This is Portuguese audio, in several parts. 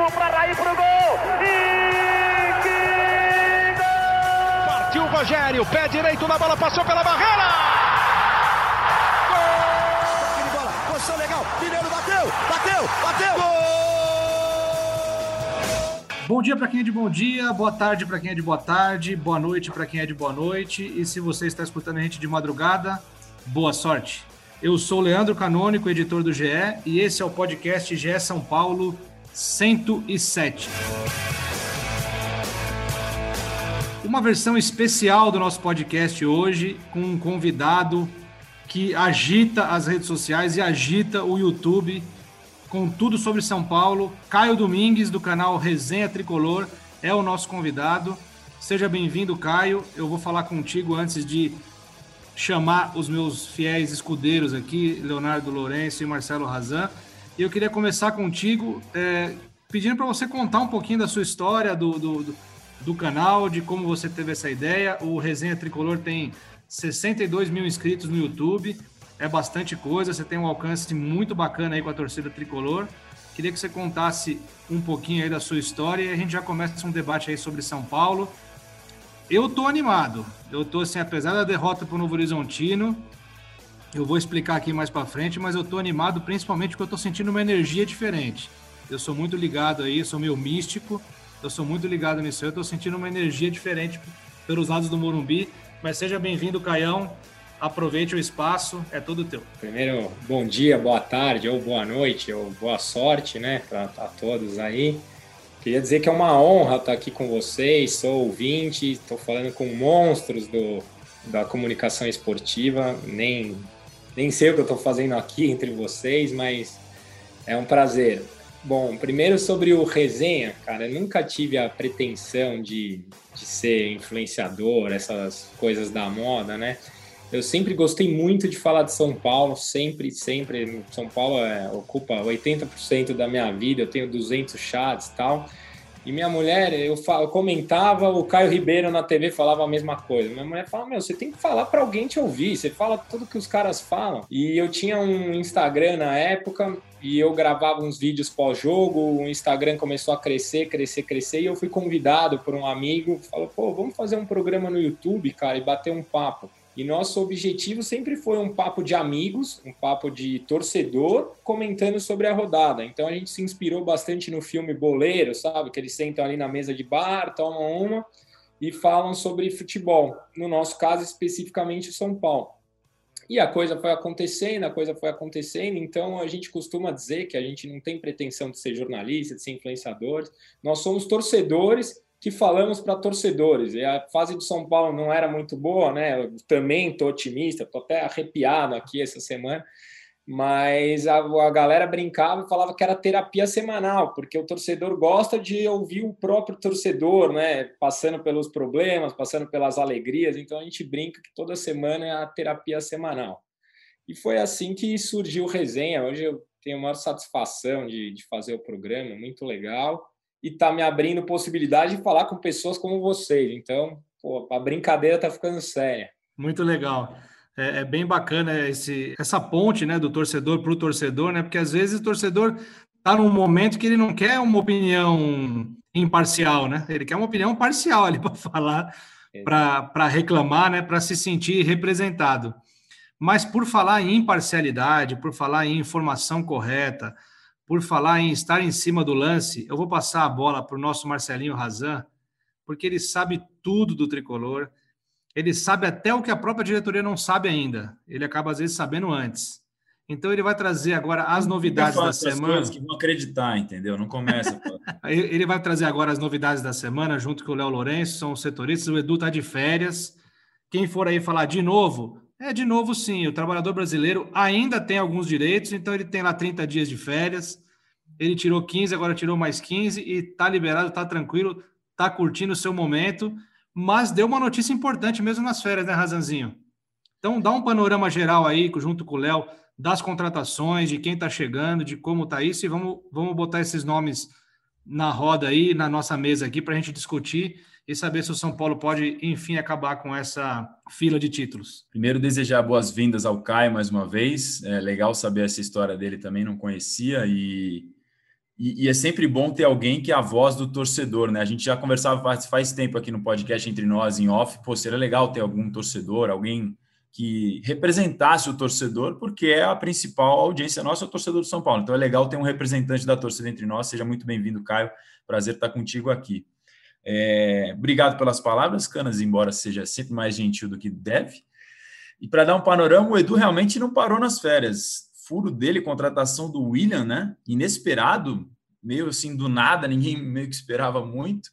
Cafu para Raí pro gol. E que gol! Partiu o Rogério, pé direito na bola, passou pela barreira. Gol! bola, posição legal. Mineiro bateu, bateu, bateu. Gol! Bom dia para quem é de bom dia, boa tarde para quem é de boa tarde, boa noite para quem é de boa noite. E se você está escutando a gente de madrugada, boa sorte. Eu sou o Leandro Canônico, editor do GE, e esse é o podcast GE São Paulo 107. Uma versão especial do nosso podcast hoje, com um convidado que agita as redes sociais e agita o YouTube com tudo sobre São Paulo. Caio Domingues, do canal Resenha Tricolor, é o nosso convidado. Seja bem-vindo, Caio. Eu vou falar contigo antes de chamar os meus fiéis escudeiros aqui, Leonardo Lourenço e Marcelo Razan. E eu queria começar contigo é, pedindo para você contar um pouquinho da sua história, do, do, do, canal, de como você teve essa ideia. O Resenha Tricolor tem 62 mil inscritos no YouTube, é bastante coisa, você tem um alcance muito bacana aí com a torcida tricolor. Queria que você contasse um pouquinho aí da sua história e a gente já começa um debate aí sobre São Paulo eu tô animado. Eu tô assim, apesar da derrota para o Novo Horizontino, eu vou explicar aqui mais para frente, mas eu tô animado principalmente porque eu tô sentindo uma energia diferente. Eu sou muito ligado aí, sou meio místico, eu sou muito ligado nisso. Eu tô sentindo uma energia diferente pelos lados do Morumbi. Mas seja bem-vindo, Caião. Aproveite o espaço, é todo teu. Primeiro, bom dia, boa tarde, ou boa noite, ou boa sorte, né, para todos aí. Queria dizer que é uma honra estar aqui com vocês, sou ouvinte, estou falando com monstros do, da comunicação esportiva, nem, nem sei o que eu estou fazendo aqui entre vocês, mas é um prazer. Bom, primeiro sobre o resenha, cara, eu nunca tive a pretensão de, de ser influenciador, essas coisas da moda, né? Eu sempre gostei muito de falar de São Paulo, sempre, sempre. São Paulo é, ocupa 80% da minha vida, eu tenho 200 chats e tal. E minha mulher, eu, eu, comentava, o Caio Ribeiro na TV falava a mesma coisa. Minha mulher fala: Meu, você tem que falar para alguém te ouvir, você fala tudo que os caras falam. E eu tinha um Instagram na época e eu gravava uns vídeos pós-jogo. O Instagram começou a crescer, crescer, crescer. E eu fui convidado por um amigo, falou: Pô, vamos fazer um programa no YouTube, cara, e bater um papo. E nosso objetivo sempre foi um papo de amigos, um papo de torcedor, comentando sobre a rodada. Então a gente se inspirou bastante no filme Boleiro, sabe? Que eles sentam ali na mesa de bar, tomam uma e falam sobre futebol. No nosso caso, especificamente São Paulo. E a coisa foi acontecendo, a coisa foi acontecendo. Então a gente costuma dizer que a gente não tem pretensão de ser jornalista, de ser influenciadores. Nós somos torcedores que falamos para torcedores. E a fase do São Paulo não era muito boa, né? Eu também estou otimista, estou até arrepiado aqui essa semana. Mas a, a galera brincava e falava que era terapia semanal, porque o torcedor gosta de ouvir o próprio torcedor, né? Passando pelos problemas, passando pelas alegrias. Então a gente brinca que toda semana é a terapia semanal. E foi assim que surgiu resenha. Hoje eu tenho a maior satisfação de, de fazer o programa, muito legal e está me abrindo possibilidade de falar com pessoas como vocês. Então, pô, a brincadeira está ficando séria. Muito legal. É, é, bem bacana esse, essa ponte né, do torcedor para o torcedor, né? Porque às vezes o torcedor está num momento que ele não quer uma opinião imparcial, né? Ele quer uma opinião parcial ali para falar, para reclamar, né? Para se sentir representado. Mas por falar em imparcialidade, por falar em informação correta, por falar em estar em cima do lance, eu vou passar a bola para o nosso Marcelinho Razan, porque ele sabe tudo do tricolor. Ele sabe até o que a própria diretoria não sabe ainda. Ele acaba, às vezes, sabendo antes. Então, ele vai trazer agora as novidades da semana. Coisas que vão acreditar, entendeu? Não começa. ele vai trazer agora as novidades da semana, junto com o Léo Lourenço, são os setoristas. O Edu está de férias. Quem for aí falar de novo, é, de novo, sim. O trabalhador brasileiro ainda tem alguns direitos, então ele tem lá 30 dias de férias. Ele tirou 15, agora tirou mais 15 e tá liberado, tá tranquilo, tá curtindo o seu momento, mas deu uma notícia importante mesmo nas férias, né, Razanzinho? Então, dá um panorama geral aí, junto com o Léo, das contratações, de quem tá chegando, de como tá isso, e vamos, vamos botar esses nomes na roda aí, na nossa mesa aqui, para a gente discutir e saber se o São Paulo pode, enfim, acabar com essa fila de títulos. Primeiro, desejar boas-vindas ao Caio mais uma vez. É legal saber essa história dele também, não conhecia. E, E, e, é sempre bom ter alguém que é a voz do torcedor, né? A gente já conversava faz, faz tempo aqui no podcast entre nós, em off. Pô, seria legal ter algum torcedor, alguém que representasse o torcedor, porque é a principal audiência nossa, é o torcedor do São Paulo. Então é legal ter um representante da torcida entre nós. Seja muito bem-vindo, Caio. Prazer estar contigo aqui. É, obrigado pelas palavras, Canas, embora seja sempre mais gentil do que deve. E para dar um panorama, o Edu realmente não parou nas férias furo dele, contratação do William, né? Inesperado, meio assim do nada, ninguém meio que esperava muito.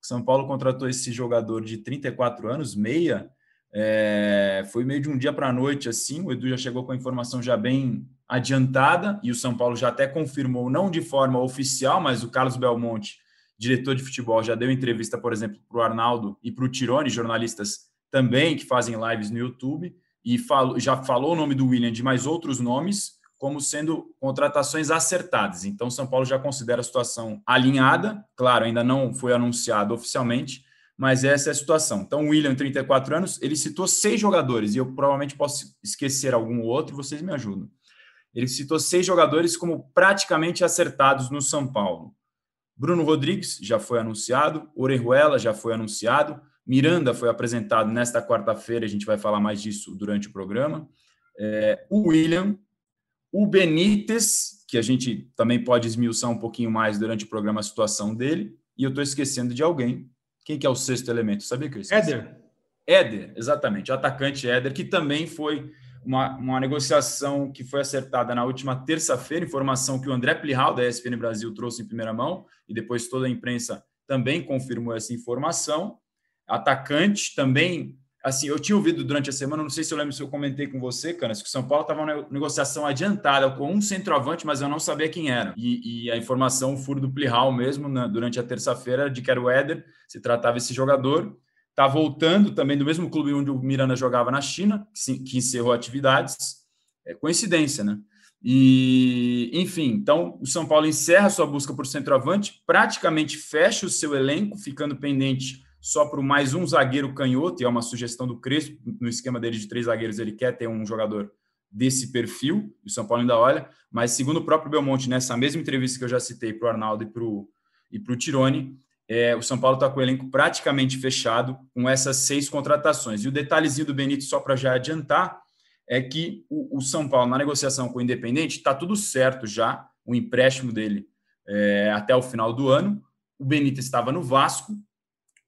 São Paulo contratou esse jogador de 34 anos, meia. É, foi meio de um dia para a noite assim. O Edu já chegou com a informação já bem adiantada e o São Paulo já até confirmou, não de forma oficial, mas o Carlos Belmonte, diretor de futebol, já deu entrevista, por exemplo, para o Arnaldo e para o Tirone, jornalistas também que fazem lives no YouTube e falo, já falou o nome do William de mais outros nomes como sendo contratações acertadas. Então, São Paulo já considera a situação alinhada. Claro, ainda não foi anunciado oficialmente, mas essa é a situação. Então, o William, 34 anos, ele citou seis jogadores, e eu provavelmente posso esquecer algum outro, vocês me ajudam. Ele citou seis jogadores como praticamente acertados no São Paulo. Bruno Rodrigues já foi anunciado, Orejuela já foi anunciado, Miranda foi apresentado nesta quarta-feira, a gente vai falar mais disso durante o programa. É, o William, o Benítez, que a gente também pode esmiuçar um pouquinho mais durante o programa a situação dele, e eu estou esquecendo de alguém. Quem que é o sexto elemento? Sabia que eu esqueci? Éder. Éder, exatamente, o atacante Éder, que também foi uma, uma negociação que foi acertada na última terça-feira, informação que o André Plihal, da ESPN Brasil, trouxe em primeira mão, e depois toda a imprensa também confirmou essa informação atacante também. Assim, eu tinha ouvido durante a semana, não sei se eu lembro se eu comentei com você, Canas, que o São Paulo estava uma negociação adiantada com um centroavante, mas eu não sabia quem era. E, e a informação, o furo do Plihal mesmo, né, durante a terça-feira, de que era o Éder, se tratava esse jogador. Está voltando também do mesmo clube onde o Miranda jogava na China, que, encerrou atividades. É coincidência, né? E, enfim, então o São Paulo encerra sua busca por centroavante, praticamente fecha o seu elenco, ficando pendente só para mais um zagueiro canhoto, e é uma sugestão do Crespo, no esquema dele de três zagueiros, ele quer ter um jogador desse perfil, o São Paulo ainda olha, mas segundo o próprio Belmonte, nessa mesma entrevista que eu já citei para o Arnaldo e para o e Tirone, é, o São Paulo está com o elenco praticamente fechado com essas seis contratações. E o detalhezinho do Benito, só para já adiantar, é que o, o, São Paulo, na negociação com o Independente, está tudo certo já, o empréstimo dele é, até o final do ano. O Benito estava no Vasco,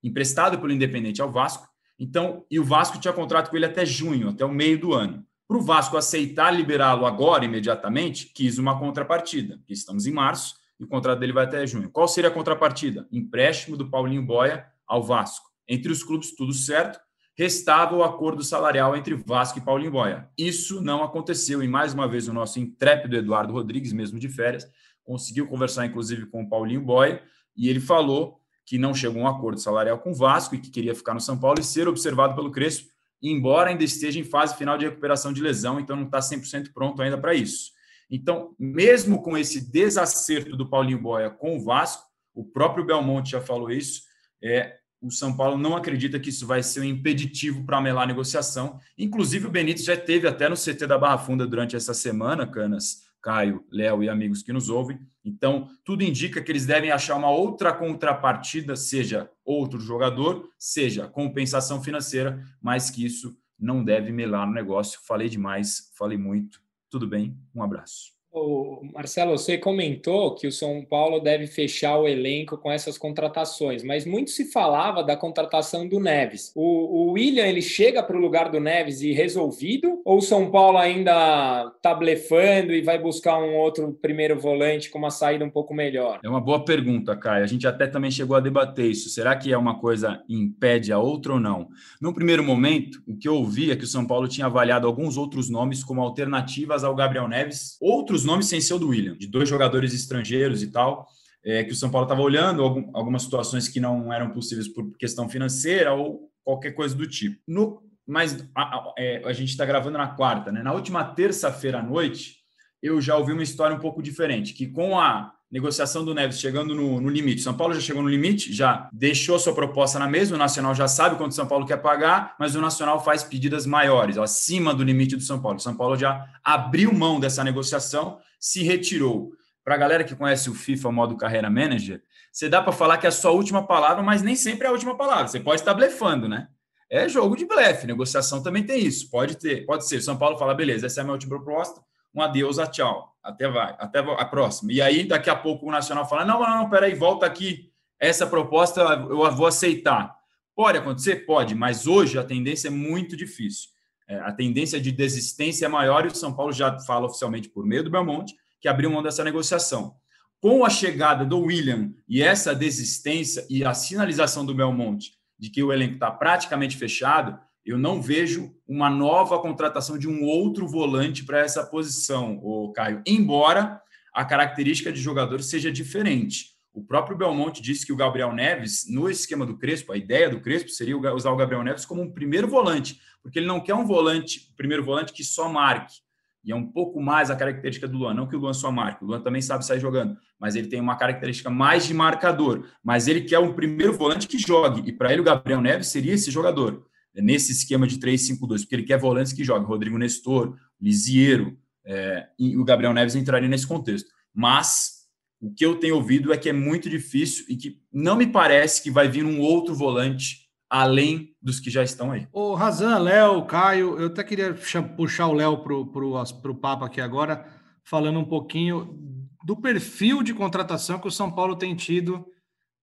emprestado pelo Independente ao Vasco. Então, e o Vasco tinha contrato com ele até junho, até o meio do ano. Para o Vasco aceitar liberá-lo agora, imediatamente, quis uma contrapartida, estamos em março e o contrato dele vai até junho. Qual seria a contrapartida? Empréstimo do Paulinho Boia ao Vasco. Entre os clubes, tudo certo. Restava o acordo salarial entre Vasco e Paulinho Boia. Isso não aconteceu e, mais uma vez, o nosso intrépido Eduardo Rodrigues, mesmo de férias, conseguiu conversar, inclusive, com o Paulinho Boia e ele falou que não chegou a um acordo salarial com o Vasco e que queria ficar no São Paulo e ser observado pelo Crespo, embora ainda esteja em fase final de recuperação de lesão, então não está 100% pronto ainda para isso. Então, mesmo com esse desacerto do Paulinho Boia com o Vasco, o próprio Belmonte já falou isso, é, o São Paulo não acredita que isso vai ser um impeditivo para melar a negociação. Inclusive, o Benítez já teve até no CT da Barra Funda durante essa semana, Canas, Caio, Léo e amigos que nos ouvem. Então, tudo indica que eles devem achar uma outra contrapartida, seja outro jogador, seja compensação financeira, mas que isso não deve melar no negócio. Falei demais, falei muito. Tudo bem, um abraço. O Marcelo, você comentou que o São Paulo deve fechar o elenco com essas contratações, mas muito se falava da contratação do Neves. O, o William ele chega para o lugar do Neves e resolvido, ou o São Paulo ainda está blefando e vai buscar um outro primeiro volante com uma saída um pouco melhor? É uma boa pergunta, Caio. A gente até também chegou a debater isso. Será que é uma coisa impede a outra ou não? No primeiro momento, o que eu ouvi é que o São Paulo tinha avaliado alguns outros nomes como alternativas ao Gabriel Neves, outros nomes sem ser o do William, de dois jogadores estrangeiros e tal, é, que o São Paulo estava olhando, algum, algumas situações que não eram possíveis por questão financeira ou qualquer coisa do tipo. No, mas a, a, é, a gente está gravando na quarta, né? Na última terça-feira à noite, eu já ouvi uma história um pouco diferente, que com a negociação do Neves chegando no, no, limite. São Paulo já chegou no limite, já deixou sua proposta na mesa. O Nacional já sabe quanto o São Paulo quer pagar, mas o Nacional faz pedidas maiores, acima do limite do São Paulo. O São Paulo já abriu mão dessa negociação, se retirou. para a galera que conhece o FIFA modo carreira manager, você dá para falar que é a sua última palavra, mas nem sempre é a última palavra. Você pode estar blefando, né? É jogo de blefe, negociação também tem isso. Pode ter, pode ser. São Paulo fala, beleza, essa é a minha última proposta, um adeus, a tchau. Até vai, até a próxima. E aí, daqui a pouco, o Nacional fala: não, não, não, peraí, volta aqui. Essa proposta eu vou aceitar. Pode acontecer? Pode, mas hoje a tendência é muito difícil. É, a tendência de desistência é maior e o São Paulo já fala oficialmente por meio do Belmonte que abriu mão dessa negociação. Com a chegada do William e essa desistência e a sinalização do Belmonte de que o elenco está praticamente fechado, eu não vejo uma nova contratação de um outro volante para essa posição, o Caio. Embora a característica de jogador seja diferente. O próprio Belmonte disse que o Gabriel Neves, no esquema do Crespo, a ideia do Crespo seria usar o Gabriel Neves como um primeiro volante, porque ele não quer um volante, primeiro volante que só marque. E é um pouco mais a característica do Luan. Não que o Luan só marque, o Luan também sabe sair jogando, mas ele tem uma característica mais de marcador. Mas ele quer um primeiro volante que jogue. E para ele, o Gabriel Neves seria esse jogador, nesse esquema de 3-5-2, porque ele quer volantes que joguem. Rodrigo Nestor, Lisiero, é, e o Gabriel Neves entraria nesse contexto. Mas o que eu tenho ouvido é que é muito difícil e que não me parece que vai vir um outro volante além dos que já estão aí. O Razan, Léo, Caio, eu até queria puxar o Léo para o papo aqui agora, falando um pouquinho do perfil de contratação que o São Paulo tem tido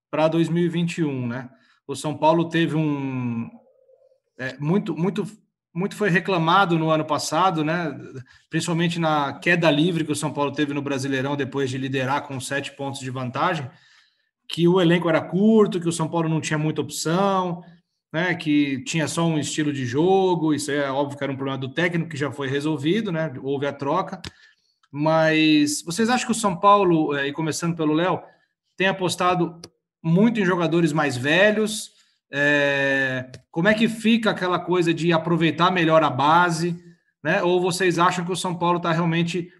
para 2021, né? O São Paulo teve um é, muito, muito, muito foi reclamado no ano passado, né? Principalmente na queda livre que o São Paulo teve no Brasileirão depois de liderar com sete pontos de vantagem, que o elenco era curto, que o São Paulo não tinha muita opção, né, que tinha só um estilo de jogo, isso é óbvio que era um problema do técnico que já foi resolvido, né, houve a troca, mas vocês acham que o São Paulo, é, e começando pelo Léo, tem apostado muito em jogadores mais velhos, é, como é que fica aquela coisa de aproveitar melhor a base, né, ou vocês acham que o São Paulo está realmente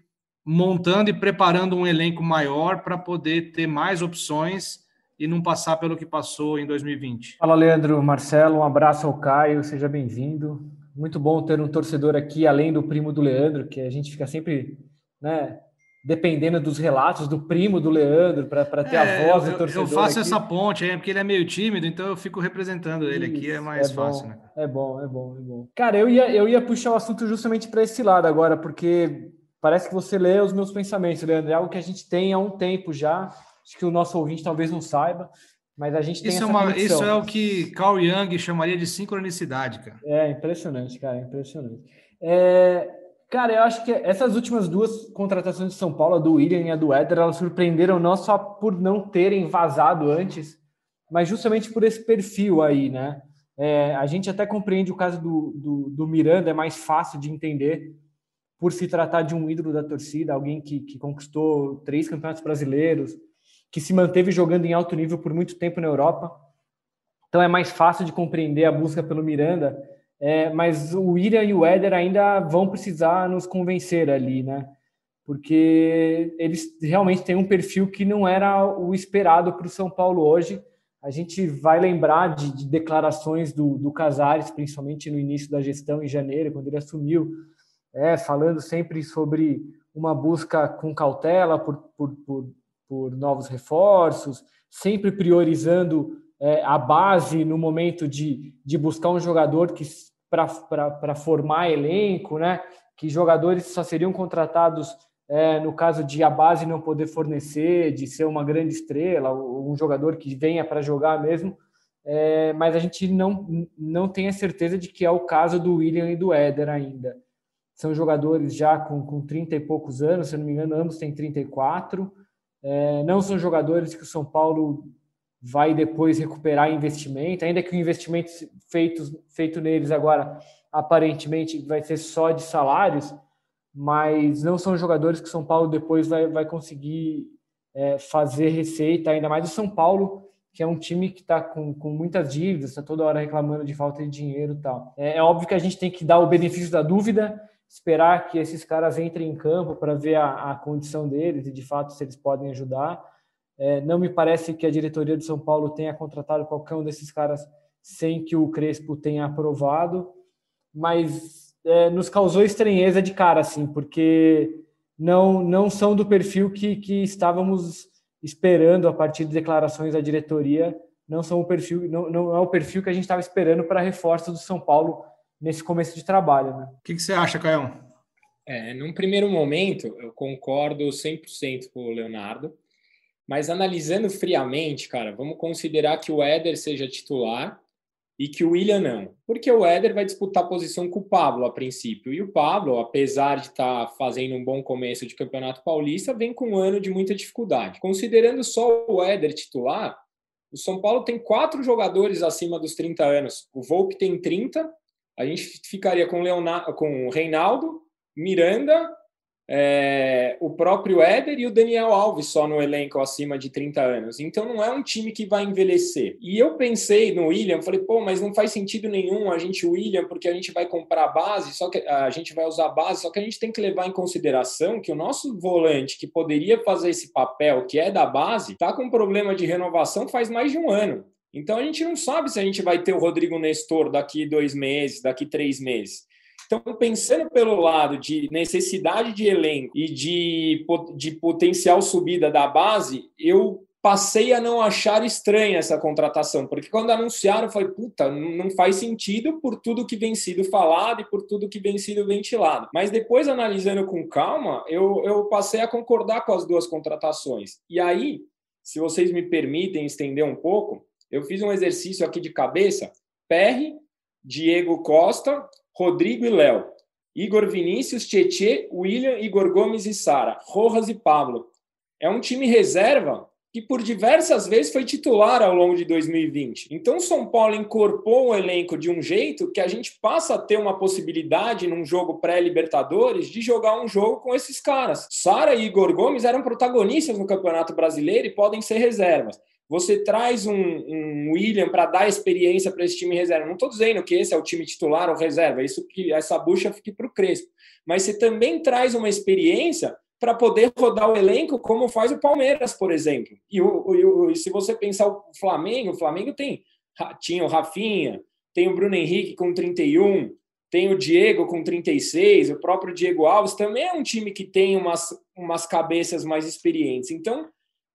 montando e preparando um elenco maior para poder ter mais opções e não passar pelo que passou em 2020. Fala, Leandro, Marcelo, um abraço ao Caio, seja bem-vindo. Muito bom ter um torcedor aqui, além do primo do Leandro, que a gente fica sempre, né, dependendo dos relatos do primo do Leandro para ter é, a voz eu, do torcedor. Eu faço aqui. essa ponte aí, porque ele é meio tímido, então eu fico representando ele Isso, aqui, é mais é fácil, né? É bom, é bom, é bom. Cara, eu ia, eu ia puxar o assunto justamente para esse lado agora, porque parece que você lê os meus pensamentos, Leandro. É algo que a gente tem há um tempo já Acho que o nosso ouvinte talvez não saiba, mas a gente tem isso é uma, Isso é o que Carl Jung chamaria de sincronicidade, cara. É impressionante, cara, é impressionante. É, cara, eu acho que essas últimas duas contratações de São Paulo, a do William e a do Éder, elas surpreenderam não só por não terem vazado antes, mas justamente por esse perfil aí, né? É, a gente até compreende o caso do, do, do Miranda, é mais fácil de entender, por se tratar de um ídolo da torcida, alguém que, que conquistou três campeonatos brasileiros, que se manteve jogando em alto nível por muito tempo na Europa. Então é mais fácil de compreender a busca pelo Miranda, é, mas o William e o Éder ainda vão precisar nos convencer ali, né? Porque eles realmente têm um perfil que não era o esperado para o São Paulo hoje. A gente vai lembrar de, de declarações do, do, Casares, principalmente no início da gestão, em janeiro, quando ele assumiu, é, falando sempre sobre uma busca com cautela por, por, por por novos reforços, sempre priorizando é, a base no momento de, de buscar um jogador que para formar elenco, né? Que jogadores só seriam contratados é, no caso de a base não poder fornecer, de ser uma grande estrela, um jogador que venha para jogar mesmo. É, mas a gente não, não tem a certeza de que é o caso do William e do Éder ainda. São jogadores já com, com 30 e poucos anos, se não me engano, ambos têm 34. É, não são jogadores que o São Paulo vai depois recuperar investimento, ainda que o investimento feito, feito neles agora aparentemente vai ser só de salários, mas não são jogadores que São Paulo depois vai, vai conseguir é, fazer receita, ainda mais o São Paulo, que é um time que está com, com muitas dívidas, está toda hora reclamando de falta de dinheiro e tal. É, é óbvio que a gente tem que dar o benefício da dúvida, esperar que esses caras entrem em campo para ver a, a, condição deles e de fato se eles podem ajudar. É, não me parece que a diretoria de São Paulo tenha contratado qualquer um desses caras sem que o Crespo tenha aprovado, mas é, nos causou estranheza de cara, assim, porque não, não são do perfil que, que estávamos esperando a partir de declarações da diretoria. Não são o perfil, não, não é o perfil que a gente estava esperando para reforço do São Paulo nesse começo de trabalho. Né? O que, que você acha, Caião? É, num primeiro momento, eu concordo 100% com o Leonardo, mas analisando friamente, cara, vamos considerar que o Éder seja titular e que o William não. Porque o Éder vai disputar posição com o Pablo a princípio. E o Pablo, apesar de estar tá fazendo um bom começo de Campeonato Paulista, vem com um ano de muita dificuldade. Considerando só o Éder titular, o São Paulo tem quatro jogadores acima dos 30 anos. O Volpe tem 30, a gente ficaria com, Leonardo, com o Reinaldo, Miranda, é, o próprio Éder e o Daniel Alves só no elenco acima de 30 anos. Então não é um time que vai envelhecer. E eu pensei no William, falei, pô, mas não faz sentido nenhum a gente William, porque a gente vai comprar base, só que a gente vai usar base, só que a gente tem que levar em consideração que o nosso volante que poderia fazer esse papel, que é da base, tá com problema de renovação faz mais de um ano. Então a gente não sabe se a gente vai ter o Rodrigo Nestor daqui dois meses, daqui três meses. Então, pensando pelo lado de necessidade de elenco e de, de potencial subida da base, eu passei a não achar estranha essa contratação, porque quando anunciaram, eu falei, puta, não faz sentido por tudo que vem sido falado e por tudo que vem sido ventilado. Mas depois, analisando com calma, eu, eu passei a concordar com as duas contratações. E aí, se vocês me permitem estender um pouco, eu fiz um exercício aqui de cabeça, PR, Diego Costa, Rodrigo e Léo, Igor Vinícius, Tietê, William, Igor Gomes e Sara, Rojas e Pablo. É um time reserva que por diversas vezes foi titular ao longo de 2020. Então, São Paulo incorporou o elenco de um jeito que a gente passa a ter uma possibilidade num jogo pré-Libertadores de jogar um jogo com esses caras. Sara e Igor Gomes eram protagonistas no Campeonato Brasileiro e podem ser reservas. Você traz um, um William para dar experiência para esse time reserva. Não estou dizendo que esse é o time titular ou reserva, isso que essa bucha fique para o Crespo. Mas você também traz uma experiência para poder rodar o elenco, como faz o Palmeiras, por exemplo. E, o, o, e se você pensar o Flamengo, o Flamengo tem tinha o Rafinha, tem o Bruno Henrique com 31, tem o Diego com 36, o próprio Diego Alves também é um time que tem umas, umas cabeças mais experientes. Então,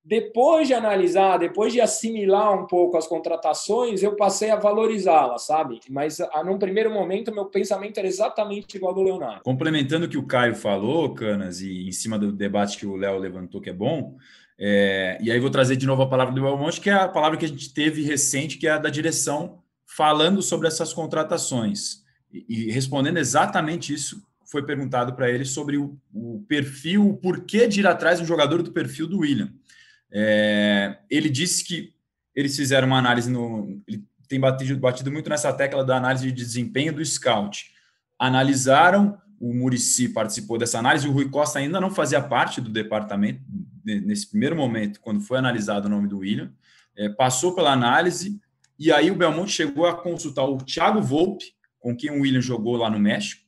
depois de analisar, depois de assimilar um pouco as contratações, eu passei a valorizá-las, sabe? Mas a, num primeiro momento, meu pensamento era exatamente igual ao do Leonardo. Complementando o que o Caio falou, Canas, e em cima do debate que o Léo levantou, que é bom, é, e aí vou trazer de novo a palavra do Belmonte, que é a palavra que a gente teve recente, que é a da direção, falando sobre essas contratações. E, e respondendo exatamente isso, foi perguntado para ele sobre o, o perfil, o porquê de ir atrás de um jogador do perfil do William. É, ele disse que eles fizeram uma análise no. Ele tem batido, batido muito nessa tecla da análise de desempenho do scout. Analisaram, o Murici participou dessa análise, o Rui Costa ainda não fazia parte do departamento nesse primeiro momento, quando foi analisado o nome do William. É, passou pela análise, e aí o Belmonte chegou a consultar o Thiago Volpe, com quem o William jogou lá no México.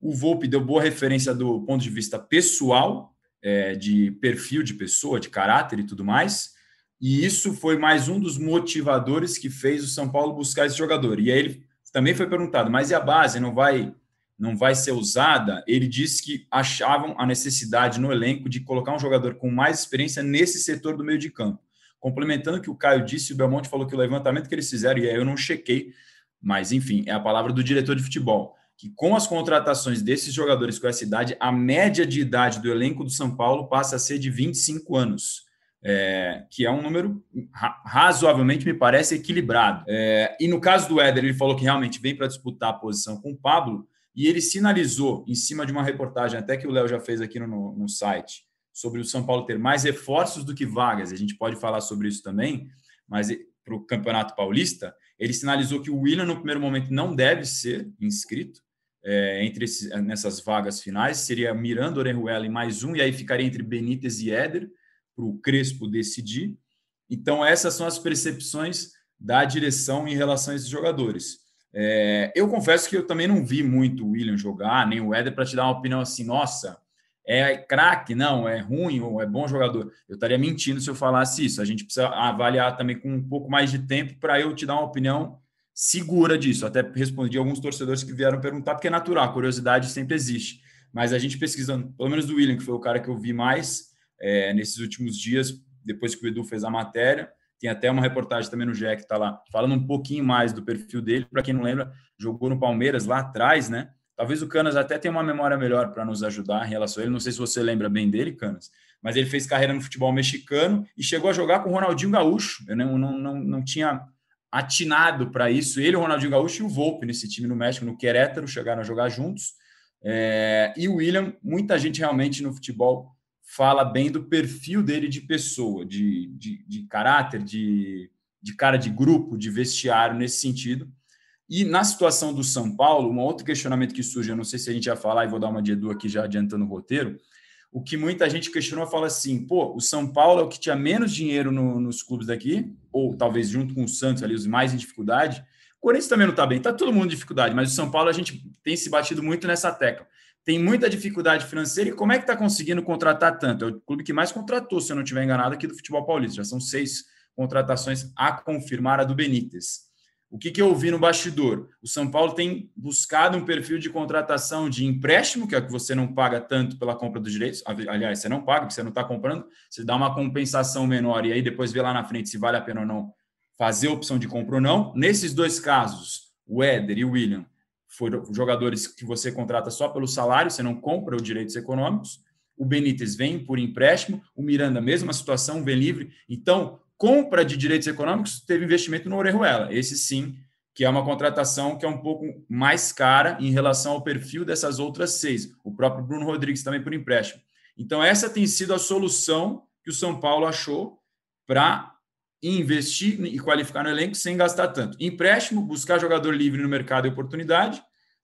O Volpe deu boa referência do ponto de vista pessoal, é, de perfil de pessoa, de caráter e tudo mais. E isso foi mais um dos motivadores que fez o São Paulo buscar esse jogador. E aí ele também foi perguntado, mas e a base não vai não vai ser usada? Ele disse que achavam a necessidade no elenco de colocar um jogador com mais experiência nesse setor do meio de campo. Complementando o que o Caio disse, o Belmonte falou que o levantamento que eles fizeram, e aí eu não chequei, mas enfim, é a palavra do diretor de futebol que com as contratações desses jogadores com essa idade, a média de idade do elenco do São Paulo passa a ser de 25 anos. É, que é um número razoavelmente, me parece, equilibrado. É, e no caso do Éder, ele falou que realmente vem para disputar a posição com o Pablo, e ele sinalizou, em cima de uma reportagem, até que o Léo já fez aqui no, no site, sobre o São Paulo ter mais reforços do que vagas, a gente pode falar sobre isso também, mas para o Campeonato Paulista, ele sinalizou que o William, no primeiro momento, não deve ser inscrito, é, entre esses, nessas vagas finais, seria Miranda, Orenjuela e mais um, e aí ficaria entre Benítez e Éder, para o Crespo decidir. Então, essas são as percepções da direção em relação a esses jogadores. É, eu confesso que eu também não vi muito o William jogar, nem o Éder, para te dar uma opinião assim, nossa, é craque, não, é ruim ou é bom jogador. Eu estaria mentindo se eu falasse isso. A gente precisa avaliar também com um pouco mais de tempo para eu te dar uma opinião segura disso. Até respondi alguns torcedores que vieram perguntar, porque é natural, curiosidade sempre existe. mas a gente pesquisando, pelo menos do William, que foi o cara que eu vi mais é, nesses últimos dias, depois que o Edu fez a matéria, tem até uma reportagem também no GE que está lá, falando um pouquinho mais do perfil dele. Para quem não lembra, jogou no Palmeiras lá atrás, né? Talvez o Canas até tenha uma memória melhor para nos ajudar em relação a ele. Não sei se você lembra bem dele, Canas, mas ele fez carreira no futebol mexicano e chegou a jogar com o Ronaldinho Gaúcho. Eu não, não, não, não tinha atinado para isso. Ele, o Ronaldinho Gaúcho e o Volpe nesse time no México, no Querétaro, chegaram a jogar juntos. É, e o William, muita gente realmente no futebol fala bem do perfil dele de pessoa, de, de, de caráter, de, de cara de grupo, de vestiário nesse sentido. E na situação do São Paulo, um outro questionamento que surge, eu não sei se a gente ia falar, e vou dar uma de Edu aqui já adiantando o roteiro, o que muita gente questionou fala assim, pô, o São Paulo é o que tinha menos dinheiro no, nos clubes daqui, ou talvez junto com o Santos ali, os mais em dificuldade. O Corinthians também não está bem, está todo mundo em dificuldade, mas o São Paulo a gente tem se batido muito nessa tecla tem muita dificuldade financeira e como é que está conseguindo contratar tanto? É o clube que mais contratou, se eu não estiver enganado, aqui do futebol paulista. Já são seis contratações a confirmar a do Benítez. O que, que eu ouvi no bastidor? O São Paulo tem buscado um perfil de contratação de empréstimo, que é que você não paga tanto pela compra dos direitos. Aliás, você não paga, porque você não está comprando, você dá uma compensação menor e aí depois vê lá na frente se vale a pena ou não fazer a opção de compra ou não. Nesses dois casos, o Éder e o William foram jogadores que você contrata só pelo salário, você não compra os direitos econômicos. O Benítez vem por empréstimo, o Miranda, mesma situação, vem livre. Então, compra de direitos econômicos teve investimento no Orejuela. Esse sim, que é uma contratação que é um pouco mais cara em relação ao perfil dessas outras seis. O próprio Bruno Rodrigues também por empréstimo. Então, essa tem sido a solução que o São Paulo achou para investir e qualificar no elenco sem gastar tanto. Empréstimo, buscar jogador livre no mercado e oportunidade,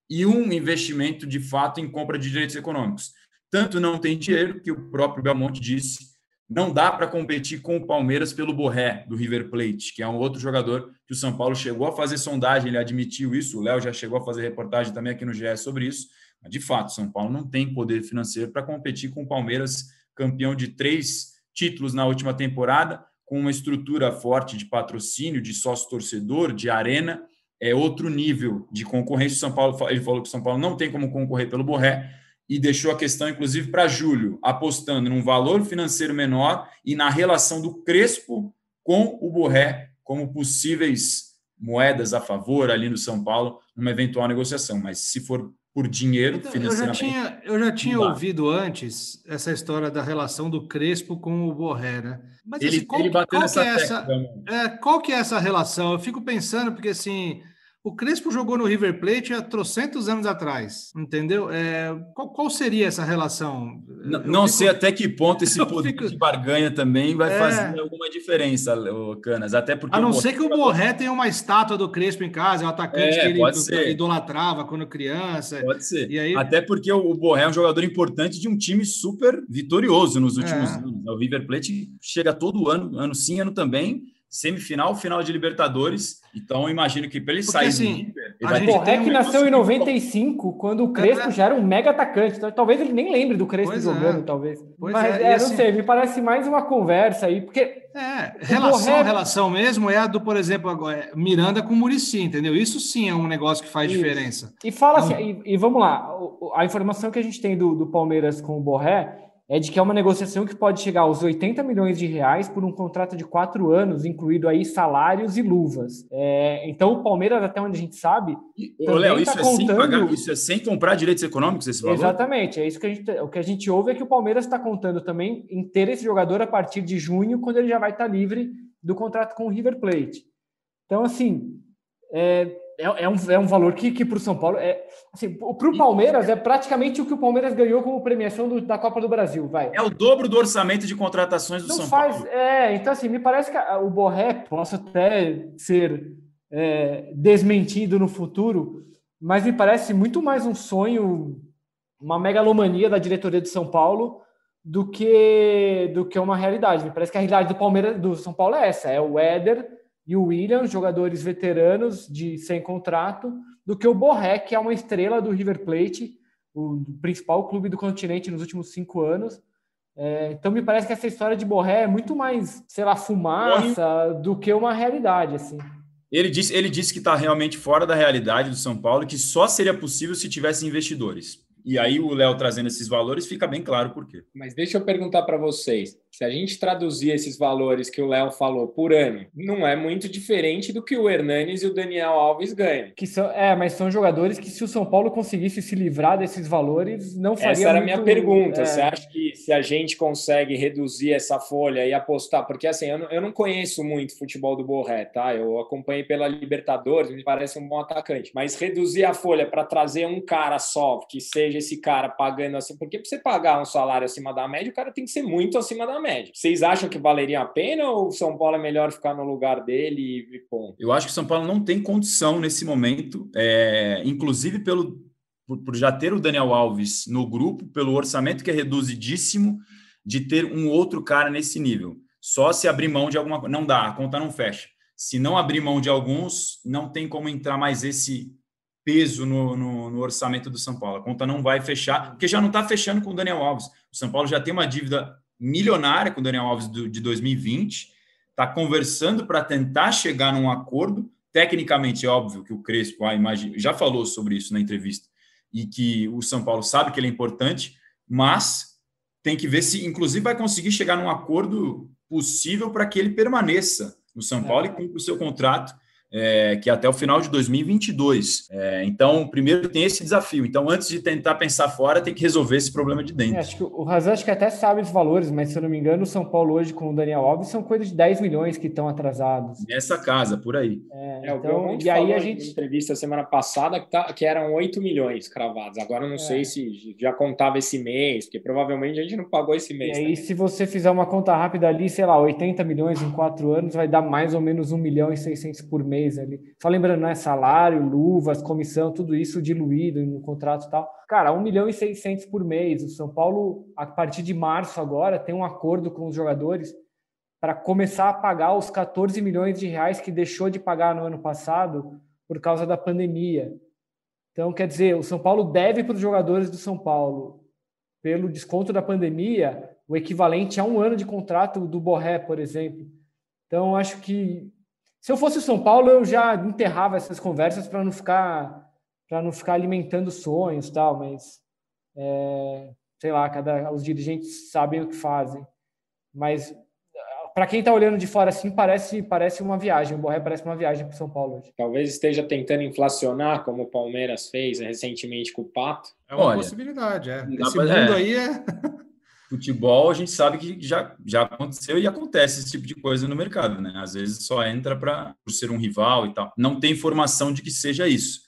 e um investimento de fato em compra de direitos econômicos. Tanto não tem dinheiro que o próprio Belmonte disse, não dá para competir com o Palmeiras pelo Borré, do River Plate, que é um outro jogador que o São Paulo chegou a fazer sondagem, ele admitiu isso, o Léo já chegou a fazer reportagem também aqui no GE sobre isso, mas de fato, São Paulo não tem poder financeiro para competir com o Palmeiras, campeão de três títulos na última temporada, com uma estrutura forte de patrocínio, de sócio-torcedor, de arena, é outro nível de concorrência. São Paulo, ele falou que o São Paulo não tem como concorrer pelo Borré e deixou a questão, inclusive, para Júlio, apostando num valor financeiro menor e na relação do Crespo com o Borré como possíveis moedas a favor ali no São Paulo numa eventual negociação. Mas se for por dinheiro então, Eu já tinha, eu já tinha ouvido antes essa história da relação do Crespo com o Borré, né? Mas ele, assim, qual, ele bateu qual nessa que é essa, é, qual que é essa relação? Eu fico pensando, porque assim, o Crespo jogou no River Plate há trocentos anos atrás, entendeu? É, qual, qual, seria essa relação? Não, não fico... sei até que ponto esse poder fico... de barganha também vai é... fazer alguma diferença, Canas. Até porque a não ser que o Borré tenha uma estátua do Crespo em casa, é um atacante é, que ele idolatrava quando criança. Pode ser. E aí... Até porque o Borré é um jogador importante de um time super vitorioso nos últimos é. anos. O River Plate chega todo ano, ano sim, ano também semifinal, final de Libertadores. Então, imagino que para ele Porque, sair assim, do River, ele vai que nasceu em 95, quando o Crespo é, já era um mega atacante. Então, talvez ele nem lembre do Crespo pois jogando, é. talvez. Pois Mas, é, é assim, não sei, me parece mais uma conversa aí, porque... É, relação, Borré... relação mesmo é a do, por exemplo, agora, Miranda com o Murici, entendeu? Isso sim é um negócio que faz Isso. diferença. E fala assim, e, e, vamos lá, a informação que a gente tem do, do Palmeiras com o Borré é de que é uma negociação que pode chegar aos 80 milhões de reais por um contrato de quatro anos, incluído aí salários e luvas. É, então o Palmeiras, até onde a gente sabe, Ô, Léo, isso, tá é contando... sem pagar, isso é sem comprar direitos econômicos esse valor? Exatamente, é isso que a gente, o que a gente ouve é que o Palmeiras está contando também em ter esse jogador a partir de junho, quando ele já vai estar tá livre do contrato com o River Plate. Então, assim, é, é, é, um, é um valor que, que para o São Paulo é assim, para o Palmeiras é praticamente o que o Palmeiras ganhou como premiação do, da Copa do Brasil, vai. É o dobro do orçamento de contratações do Não São faz, Paulo. É, então assim, me parece que o Borré possa até ser é, desmentido no futuro, mas me parece muito mais um sonho, uma megalomania da diretoria de São Paulo do que do que uma realidade. Me parece que a realidade do Palmeiras, do São Paulo é essa, é o Éder e o Williams, jogadores veteranos de sem contrato, do que o Borré, que é uma estrela do River Plate, o principal clube do continente nos últimos cinco anos. É, então me parece que essa história de Borré é muito mais, sei lá, fumaça do que uma realidade, assim. Ele disse, ele disse que está realmente fora da realidade do São Paulo, que só seria possível se tivesse investidores. E aí o Léo trazendo esses valores fica bem claro por quê. Mas deixa eu perguntar para vocês. Se a gente traduzir esses valores que o Léo falou por ano, não é muito diferente do que o Hernanes e o Daniel Alves ganham. Que são, é, mas são jogadores que se o São Paulo conseguisse se livrar desses valores, não faria Essa era a minha pergunta. é, Você acha que se a gente consegue reduzir essa folha e apostar? Porque assim, eu não, eu não conheço muito futebol do Borré, tá? Eu acompanhei pela Libertadores, me parece um bom atacante. Mas reduzir a folha para trazer um cara só, que seja esse cara pagando assim, porque para você pagar um salário acima da média, o cara tem que ser muito acima da média. Vocês acham que valeria a pena ou o São Paulo é melhor ficar no lugar dele e ponto? Eu acho que o São Paulo não tem condição nesse momento, é, inclusive pelo por, por já ter o Daniel Alves no grupo, pelo orçamento que é reduzidíssimo, de ter um outro cara nesse nível. Só se abrir mão de alguma coisa. Não dá, a conta não fecha. Se não abrir mão de alguns, não tem como entrar mais esse peso no, no, no orçamento do São Paulo. A conta não vai fechar, porque já não está fechando com o Daniel Alves. O São Paulo já tem uma dívida milionária com o Daniel Alves do, de 2020, está conversando para tentar chegar num acordo. Tecnicamente, é óbvio que o Crespo ah, imagina, já falou sobre isso na entrevista, e que o São Paulo sabe que ele é importante, mas tem que ver se, inclusive, vai conseguir chegar num acordo possível para que ele permaneça no São Paulo e cumpra o seu contrato, é, que é até o final de 2022. É, então, primeiro tem esse desafio. Então, antes de tentar pensar fora, tem que resolver esse problema de dentro. É, acho que o Razan acho que até sabe os valores, mas se eu não me engano, o São Paulo hoje com o Daniel Alves são coisa de 10 milhões que estão atrasados. Nessa casa, por aí. É, É, o então, e aí a gente entrevista semana passada que, tá- que eram 8 milhões cravados. Agora eu não É. sei se já contava esse mês, porque provavelmente a gente não pagou esse E mês. aí, né? se você fizer uma conta rápida ali, sei lá, 80 milhões em quatro anos, vai dar mais ou menos 1 milhão e 600 por mês ali. Só lembrando, né? Salário, luvas, comissão, tudo isso diluído no contrato e tal. Cara, 1 milhão e 600 por mês. O São Paulo, a partir de março agora, tem um acordo com os jogadores para começar a pagar os 14 milhões de reais que deixou de pagar no ano passado por causa da pandemia. Então, quer dizer, o São Paulo deve para os jogadores do São Paulo, pelo desconto da pandemia, o equivalente a um ano de contrato do Borré, por exemplo. Então, acho que se eu fosse o São Paulo, eu já enterrava essas conversas para não ficar para não ficar alimentando sonhos, tal. Mas é, sei lá, cada os dirigentes sabem o que fazem. Mas para quem está olhando de fora assim, parece parece uma viagem. O Borré parece uma viagem para o São Paulo hoje. Talvez esteja tentando inflacionar, como o Palmeiras fez recentemente com o Pato. É uma Olha, possibilidade, é. Esse mundo é. aí é. Futebol, a gente sabe que já, já aconteceu e acontece esse tipo de coisa no mercado, né? Às vezes só entra para ser um rival e tal. Não tem informação de que seja isso.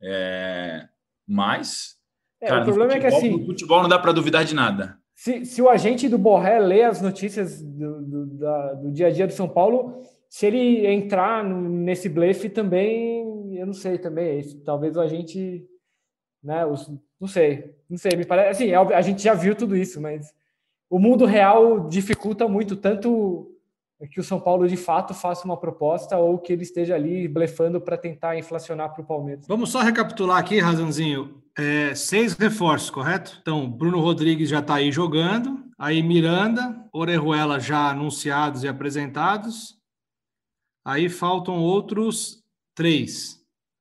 É, mas, É, cara, o problema no é que futebol, assim, no futebol não dá para duvidar de nada. se, se o agente do Borré lê as notícias do, do, da- do dia a dia do São Paulo, se ele entrar no- nesse blefe também, eu não sei também, esse- talvez o agente, né, os- não sei, não sei, me parece, assim, é a gente já viu tudo isso, mas o mundo real dificulta muito, tanto que o São Paulo de fato faça uma proposta ou que ele esteja ali blefando para tentar inflacionar para o Palmeiras. Vamos só recapitular aqui, Razanzinho. É, seis reforços, correto? Então, Bruno Rodrigues já está aí jogando. Aí Miranda, Orejuela já anunciados e apresentados. Aí faltam outros três,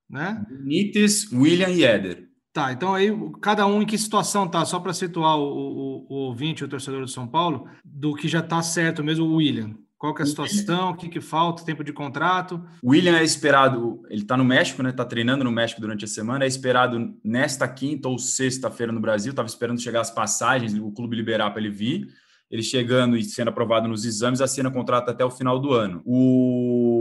né? Benítez, William e Éder. Tá, então aí cada um em que situação tá? Só para situar o, o, o ouvinte, o torcedor do São Paulo, do que já está certo mesmo, o William. Qual que é a situação? O que, que falta? Tempo de contrato? William é esperado, ele está no México, né? Está treinando no México durante a semana. É esperado nesta quinta ou sexta-feira no Brasil. Estava esperando chegar as passagens, o clube liberar para ele vir. Ele chegando e sendo aprovado nos exames, assina contrato até o final do ano. O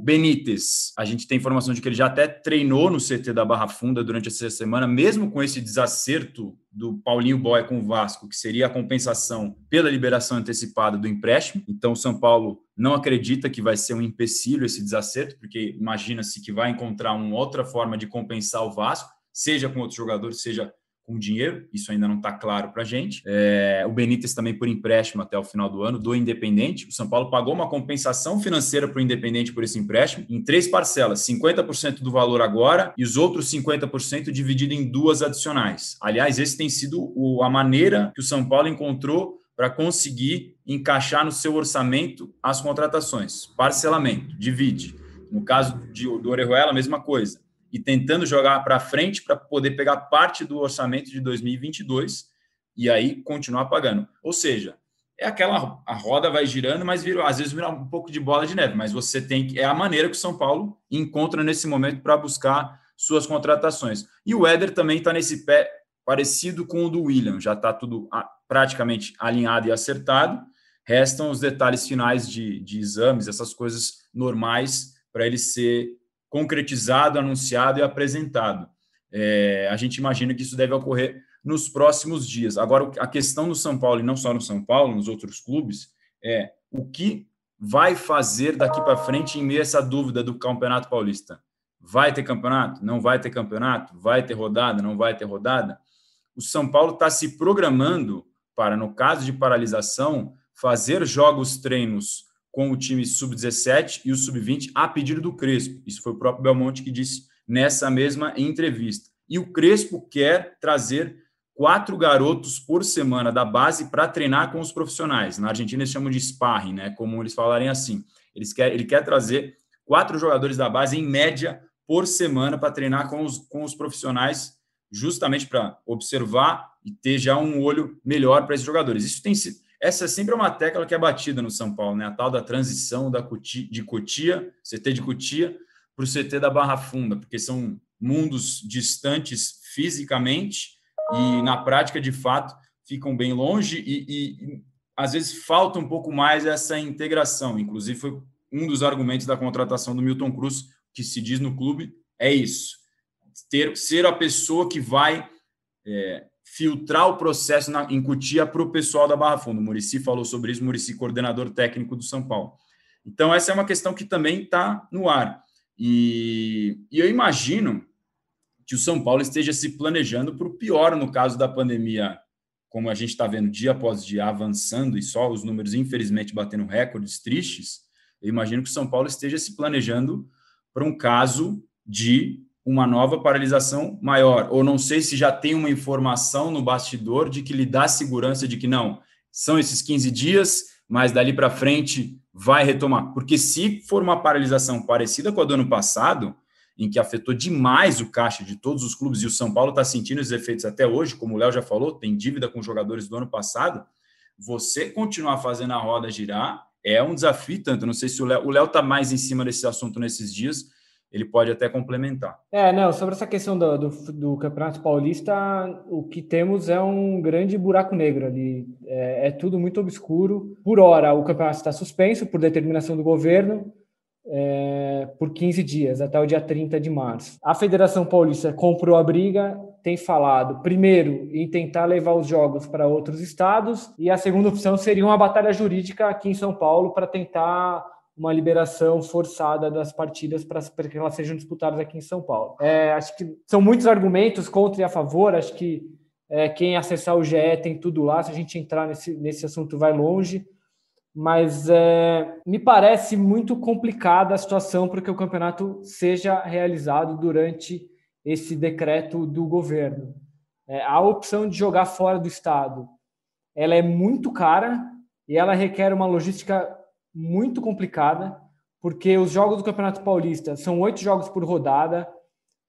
Benítez, a gente tem informação de que ele já até treinou no CT da Barra Funda durante essa semana, mesmo com esse desacerto do Paulinho Boia com o Vasco, que seria a compensação pela liberação antecipada do empréstimo. Então, o São Paulo não acredita que vai ser um empecilho esse desacerto, porque imagina-se que vai encontrar uma outra forma de compensar o Vasco, seja com outros jogadores, seja com dinheiro, isso ainda não está claro para a gente. É, o Benítez também por empréstimo até o final do ano, do Independente. O São Paulo pagou uma compensação financeira para o Independente por esse empréstimo em três parcelas: 50% do valor agora e os outros 50% dividido em duas adicionais. Aliás, esse tem sido o, a maneira que o São Paulo encontrou para conseguir encaixar no seu orçamento as contratações. Parcelamento, divide. No caso de, do Orejuela, a mesma coisa. E tentando jogar para frente para poder pegar parte do orçamento de 2022 e aí continuar pagando. Ou seja, é aquela a roda vai girando, mas vira, às vezes vira um pouco de bola de neve, mas você tem que é a maneira que o São Paulo encontra nesse momento para buscar suas contratações. E o Éder também está nesse pé parecido com o do William, já está tudo praticamente alinhado e acertado. Restam os detalhes finais de, de exames, essas coisas normais para ele ser concretizado, anunciado e apresentado. É, a gente imagina que isso deve ocorrer nos próximos dias. Agora, a questão no São Paulo, e não só no São Paulo, nos outros clubes, é o que vai fazer daqui para frente em meio a essa dúvida do Campeonato Paulista. Vai ter campeonato? Não vai ter campeonato? Vai ter rodada? Não vai ter rodada? O São Paulo está se programando para, no caso de paralisação, fazer jogos treinos com o time sub-17 e o sub-20 a pedido do Crespo. Isso foi o próprio Belmonte que disse nessa mesma entrevista. E o Crespo quer trazer quatro garotos por semana da base para treinar com os profissionais. Na Argentina eles chamam de sparring, né? Como eles falarem assim. Eles quer, ele quer trazer quatro jogadores da base, em média, por semana, para treinar com os, com os profissionais, justamente para observar e ter já um olho melhor para esses jogadores. Isso tem sido. Essa é sempre uma tecla que é batida no São Paulo, né? A tal da transição da Cotia, de Cotia, CT de Cotia, para o CT da Barra Funda, porque são mundos distantes fisicamente e na prática, de fato, ficam bem longe e, e, às vezes falta um pouco mais essa integração. Inclusive, foi um dos argumentos da contratação do Milton Cruz, que se diz no clube, é isso. Ter, ser a pessoa que vai é, filtrar o processo na, em Cutia para o pessoal da Barra Funda. O Murici falou sobre isso, Murici, coordenador técnico do São Paulo. Então, essa é uma questão que também está no ar. E, e eu imagino que o São Paulo esteja se planejando para o pior no caso da pandemia, como a gente está vendo dia após dia avançando e só os números, infelizmente, batendo recordes tristes. Eu imagino que o São Paulo esteja se planejando para um caso de uma nova paralisação maior. Ou não sei se já tem uma informação no bastidor de que lhe dá segurança de que não, são esses 15 dias, mas dali para frente vai retomar. Porque se for uma paralisação parecida com a do ano passado, em que afetou demais o caixa de todos os clubes, e o São Paulo está sentindo os efeitos até hoje, como o Léo já falou, tem dívida com jogadores do ano passado, você continuar fazendo a roda girar é um desafio tanto. Não sei se o Léo está mais em cima desse assunto nesses dias, ele pode até complementar. É, não, sobre essa questão do, do, do Campeonato Paulista, o que temos é um grande buraco negro ali. É, é tudo muito obscuro. Por hora, o campeonato está suspenso por determinação do governo é, por 15 dias, até o dia 30 de março. A Federação Paulista comprou a briga, tem falado, primeiro, em tentar levar os jogos para outros estados, e a segunda opção seria uma batalha jurídica aqui em São Paulo para tentar uma liberação forçada das partidas para que elas sejam disputadas aqui em São Paulo. É, acho que são muitos argumentos contra e a favor, acho que é, quem acessar o GE tem tudo lá, se a gente entrar nesse, nesse assunto vai longe mas é, me parece muito complicada a situação para que o campeonato seja realizado durante esse decreto do governo. É, a opção de jogar fora do estado, ela é muito cara e ela requer uma logística muito complicada, porque os jogos do Campeonato Paulista são oito jogos por rodada,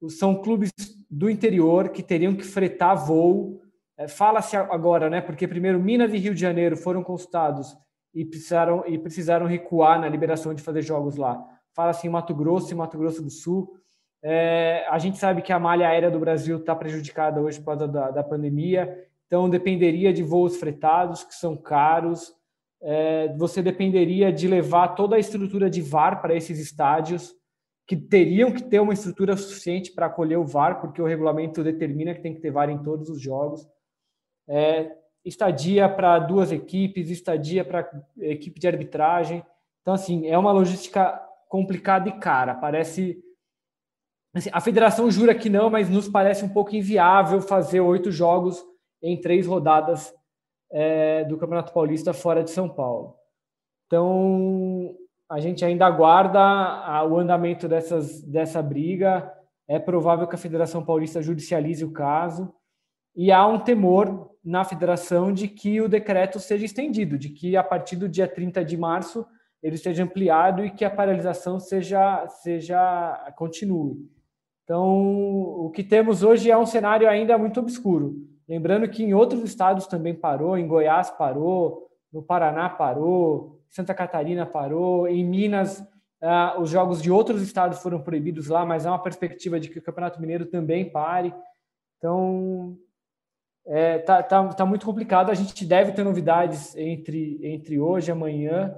são clubes do interior que teriam que fretar voo. É, Fala-se agora, né? Porque primeiro Minas e Rio de Janeiro foram consultados e precisaram, e precisaram recuar na liberação de fazer jogos lá. Fala assim Mato Grosso e Mato Grosso do Sul. É, a gente sabe que a malha aérea do Brasil está prejudicada hoje por causa da, da pandemia, então dependeria de voos fretados, que são caros. É, você dependeria de levar toda a estrutura de VAR para esses estádios, que teriam que ter uma estrutura suficiente para acolher o VAR, porque o regulamento determina que tem que ter VAR em todos os jogos. É, estadia para duas equipes, estadia para equipe de arbitragem. Então, assim, é uma logística complicada e cara. Parece. Assim, a federação jura que não, mas nos parece um pouco inviável fazer oito jogos em três rodadas é, do Campeonato Paulista fora de São Paulo. Então, a gente ainda aguarda o andamento dessas, dessa briga. É provável que a Federação Paulista judicialize o caso. E há um temor na federação de que o decreto seja estendido, de que a partir do dia 30 de março ele seja ampliado e que a paralisação seja, seja continue. Então, o que temos hoje é um cenário ainda muito obscuro. Lembrando que em outros estados também parou, em Goiás parou, no Paraná parou, Santa Catarina parou, em Minas uh, os jogos de outros estados foram proibidos lá, mas há uma perspectiva de que o Campeonato Mineiro também pare. Então, é, tá, tá, tá muito complicado. A gente deve ter novidades entre, entre hoje e amanhã,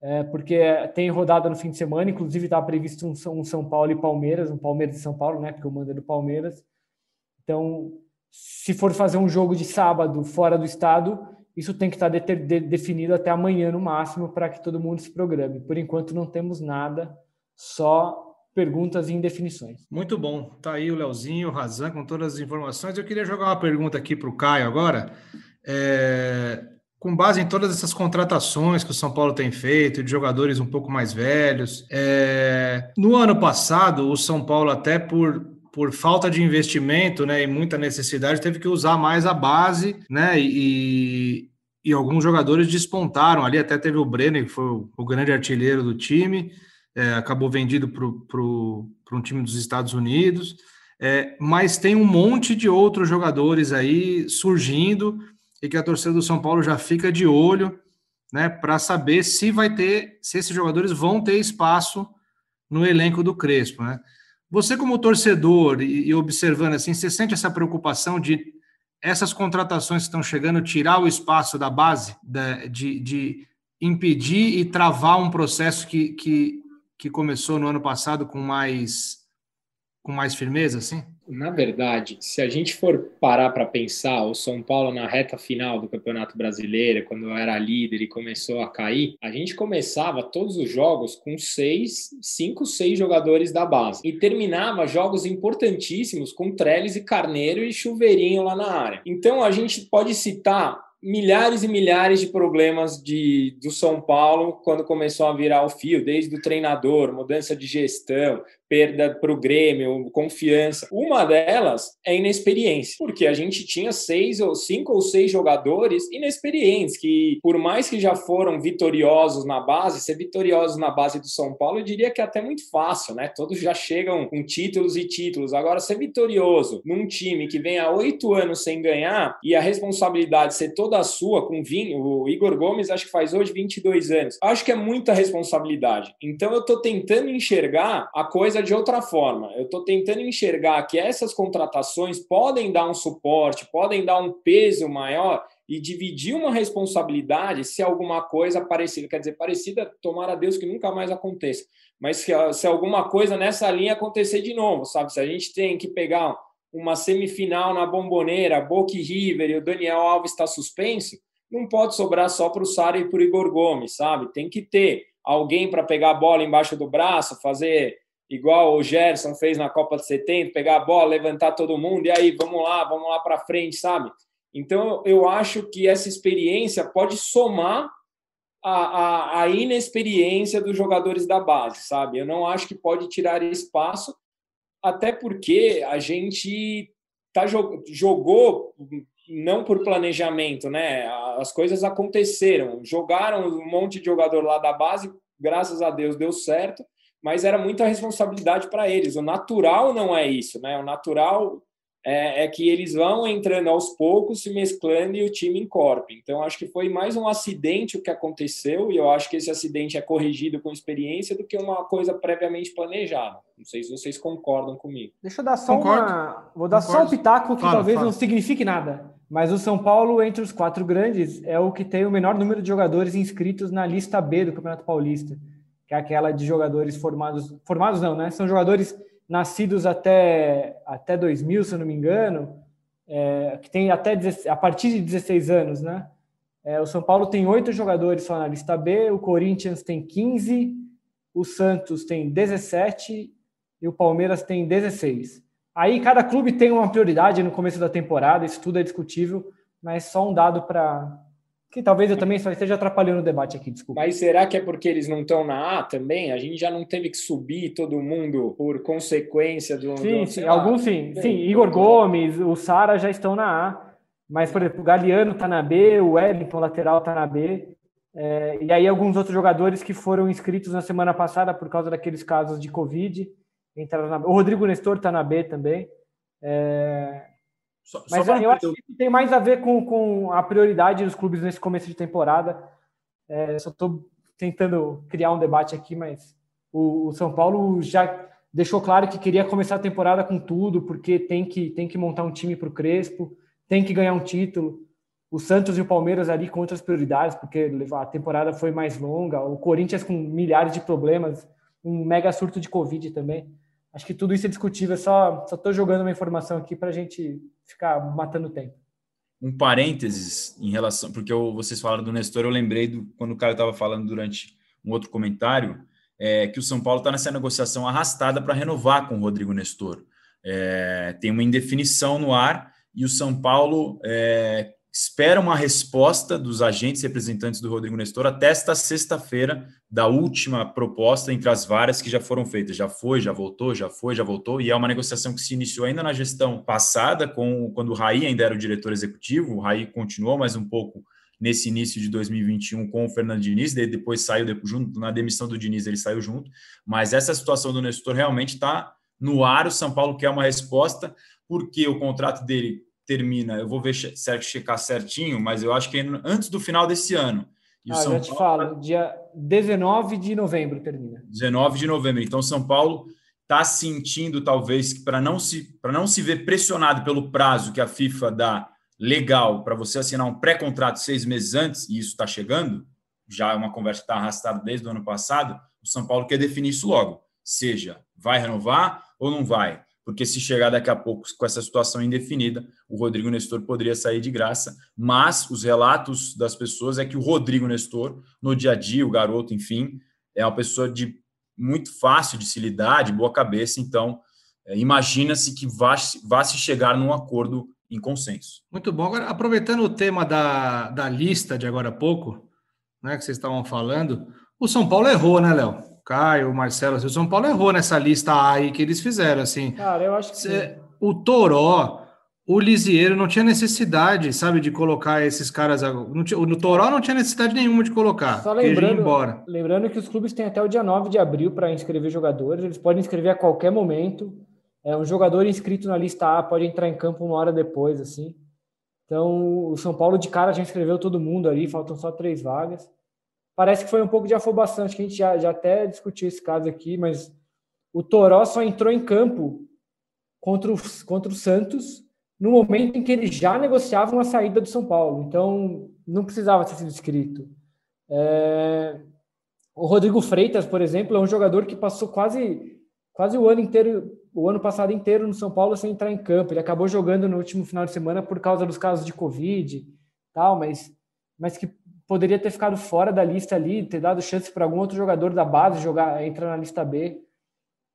é, porque tem rodada no fim de semana, inclusive está previsto um, um, São Paulo e Palmeiras, um Palmeiras e São Paulo, né? Porque o mando é do Palmeiras. Então, se for fazer um jogo de sábado fora do estado, isso tem que estar tá de, de, definido até amanhã no máximo para que todo mundo se programe. Por enquanto não temos nada, só perguntas e indefinições. Muito bom. Tá aí o Leozinho, o Razan, com todas as informações. Eu queria jogar uma pergunta aqui para o Caio agora. É, com base em todas essas contratações que o São Paulo tem feito, de jogadores um pouco mais velhos, é, no ano passado, o São Paulo, até por, por falta de investimento né, e muita necessidade, teve que usar mais a base, né? E, e alguns jogadores despontaram ali, até teve o Brenner, que foi o, grande artilheiro do time é, acabou vendido para um time dos Estados Unidos, é, mas tem um monte de outros jogadores aí surgindo e que a torcida do São Paulo já fica de olho, né, para saber se vai ter, se esses jogadores vão ter espaço no elenco do Crespo, né? Você como torcedor e, e observando assim, você sente essa preocupação de essas contratações que estão chegando tirar o espaço da base, de, de impedir e travar um processo que, que que começou no ano passado com mais com mais firmeza, assim? Na verdade, se a gente for parar para pensar, o São Paulo na reta final do Campeonato Brasileiro, quando era líder e começou a cair, a gente começava todos os jogos com seis, cinco, seis jogadores da base e terminava jogos importantíssimos com Trellis e Carneiro e Chuveirinho lá na área. Então a gente pode citar milhares e milhares de problemas de, do São Paulo quando começou a virar o fio, desde o treinador, mudança de gestão, perda para o Grêmio, confiança. Uma delas é inexperiência, porque a gente tinha seis ou cinco ou seis jogadores inexperientes que, por mais que já foram vitoriosos na base, ser vitoriosos na base do São Paulo, eu diria que é até muito fácil, né? Todos já chegam com títulos e títulos. Agora, ser vitorioso num time que vem há oito anos sem ganhar e a responsabilidade ser toda sua com vinho, o Igor Gomes acho que faz hoje 22 anos. Acho que é muita responsabilidade. Então eu estou tentando enxergar a coisa coisa de outra forma. Eu estou tentando enxergar que essas contratações podem dar um suporte, podem dar um peso maior e dividir uma responsabilidade se alguma coisa parecida, quer dizer, parecida, tomara a Deus que nunca mais aconteça, mas se, se alguma coisa nessa linha acontecer de novo, sabe? Se a gente tem que pegar uma semifinal na bomboneira, Boca e River e o Daniel Alves está suspenso, não pode sobrar só para o Sara e para o Igor Gomes, sabe? Tem que ter alguém para pegar a bola embaixo do braço, fazer igual o Gerson fez na Copa de 70, pegar a bola, levantar todo mundo e aí vamos lá, vamos lá para frente, sabe? Então eu acho que essa experiência pode somar a, a, a, inexperiência dos jogadores da base, sabe? Eu não acho que pode tirar espaço, até porque a gente tá, jogou não por planejamento, né? As coisas aconteceram, jogaram um monte de jogador lá da base, graças a Deus deu certo mas era muita responsabilidade para eles. O natural não é isso, né? O natural é, é, que eles vão entrando aos poucos, se mesclando e o time encorpe. Então, acho que foi mais um acidente o que aconteceu, e eu acho que esse acidente é corrigido com experiência do que uma coisa previamente planejada. Não sei se vocês concordam comigo. Deixa eu dar só Concordo. uma. Vou dar Concordo. só um pitaco que fala, talvez fala. não signifique nada. Mas o São Paulo, entre os quatro grandes, é o que tem o menor número de jogadores inscritos na lista B do Campeonato Paulista que é aquela de jogadores formados, formados não, né? São jogadores nascidos até, até 2000, se eu não me engano, é, que tem até a partir de 16 anos, né? É, o São Paulo tem oito jogadores só na lista B, o Corinthians tem 15, o Santos tem 17 e o Palmeiras tem 16. Aí cada clube tem uma prioridade no começo da temporada, isso tudo é discutível, mas só um dado para que talvez eu também só esteja atrapalhando o debate aqui, desculpa. Mas será que é porque eles não estão na A também? A gente já não teve que subir todo mundo por consequência do. Sim, do, sim, alguns sim. Sim, Igor Gomes, o Sara já estão na A. Mas, por exemplo, o Galeano está na B, o Wellington, lateral, está na B. É, e aí alguns outros jogadores que foram inscritos na semana passada por causa daqueles casos de Covid entraram na O Rodrigo Nestor está na B também. É... Só, Mas só eu acho que tem mais a ver com, com a prioridade dos clubes nesse começo de temporada. É, só estou tentando criar um debate aqui, mas o, o, São Paulo já deixou claro que queria começar a temporada com tudo, porque tem que, tem que montar um time para o Crespo, tem que ganhar um título. O Santos e o Palmeiras ali com outras prioridades, porque a temporada foi mais longa. O Corinthians com milhares de problemas, um mega surto de Covid também. Acho que tudo isso é discutível, só estou jogando uma informação aqui para a gente ficar matando tempo. Um parênteses em relação, porque eu, vocês falaram do Nestor, eu lembrei do, quando o cara estava falando durante um outro comentário, é, que o São Paulo está nessa negociação arrastada para renovar com o Rodrigo Nestor. É, tem uma indefinição no ar e o São Paulo é, espera uma resposta dos agentes representantes do Rodrigo Nestor até esta sexta-feira da última proposta entre as várias que já foram feitas. Já foi, já voltou, já foi, já voltou, e é uma negociação que se iniciou ainda na gestão passada, com quando o Raí ainda era o diretor executivo, o Raí continuou mais um pouco nesse início de 2021 com o Fernando Diniz, daí depois saiu junto, na demissão do Diniz ele saiu junto, mas essa situação do Nestor realmente está no ar, o São Paulo quer uma resposta, porque o contrato dele termina, eu vou ver checar certinho, mas eu acho que é antes do final desse ano. E ah, São já te Paulo, falo, dia 19 de novembro termina. 19 de novembro. Então, São Paulo está sentindo, talvez, que para não, se, não se ver pressionado pelo prazo que a FIFA dá legal para você assinar um pré-contrato seis meses antes, e isso está chegando, já é uma conversa que está arrastada desde o ano passado, o São Paulo quer definir isso logo. Seja, vai renovar ou não vai porque se chegar daqui a pouco com essa situação indefinida, o Rodrigo Nestor poderia sair de graça. Mas os relatos das pessoas é que o Rodrigo Nestor, no dia a dia, o garoto, enfim, é uma pessoa de muito fácil de se lidar, de boa cabeça. Então, é, imagina-se que vá, vá se chegar num acordo em consenso. Muito bom. Agora, aproveitando o tema da, da lista de agora a pouco, né, que vocês estavam falando, o São Paulo errou, né, Léo? Caio, o Marcelo, o São Paulo errou nessa lista A aí que eles fizeram, assim. Cara, eu acho que Cê, o Toró, o Lisieiro não tinha necessidade, sabe, de colocar esses caras. Não tinha, o Toró não tinha necessidade nenhuma de colocar. Só lembrando, embora. lembrando que os clubes têm até o dia 9 de abril para inscrever jogadores, eles podem inscrever a qualquer momento. É, um jogador inscrito na lista A pode entrar em campo uma hora depois, assim. Então, o São Paulo de cara já inscreveu todo mundo ali, faltam só três vagas parece que foi um pouco de afobação. Acho que a gente já, já até discutiu esse caso aqui, mas o Toró só entrou em campo contra o, contra o Santos no momento em que ele já negociava uma saída do São Paulo. Então, não precisava ter sido inscrito. É... O Rodrigo Freitas, por exemplo, é um jogador que passou quase, quase o ano inteiro, o ano passado inteiro no São Paulo sem entrar em campo. Ele acabou jogando no último final de semana por causa dos casos de Covid, tal, mas, mas que poderia ter ficado fora da lista ali, ter dado chance para algum outro jogador da base jogar, entrar na lista B.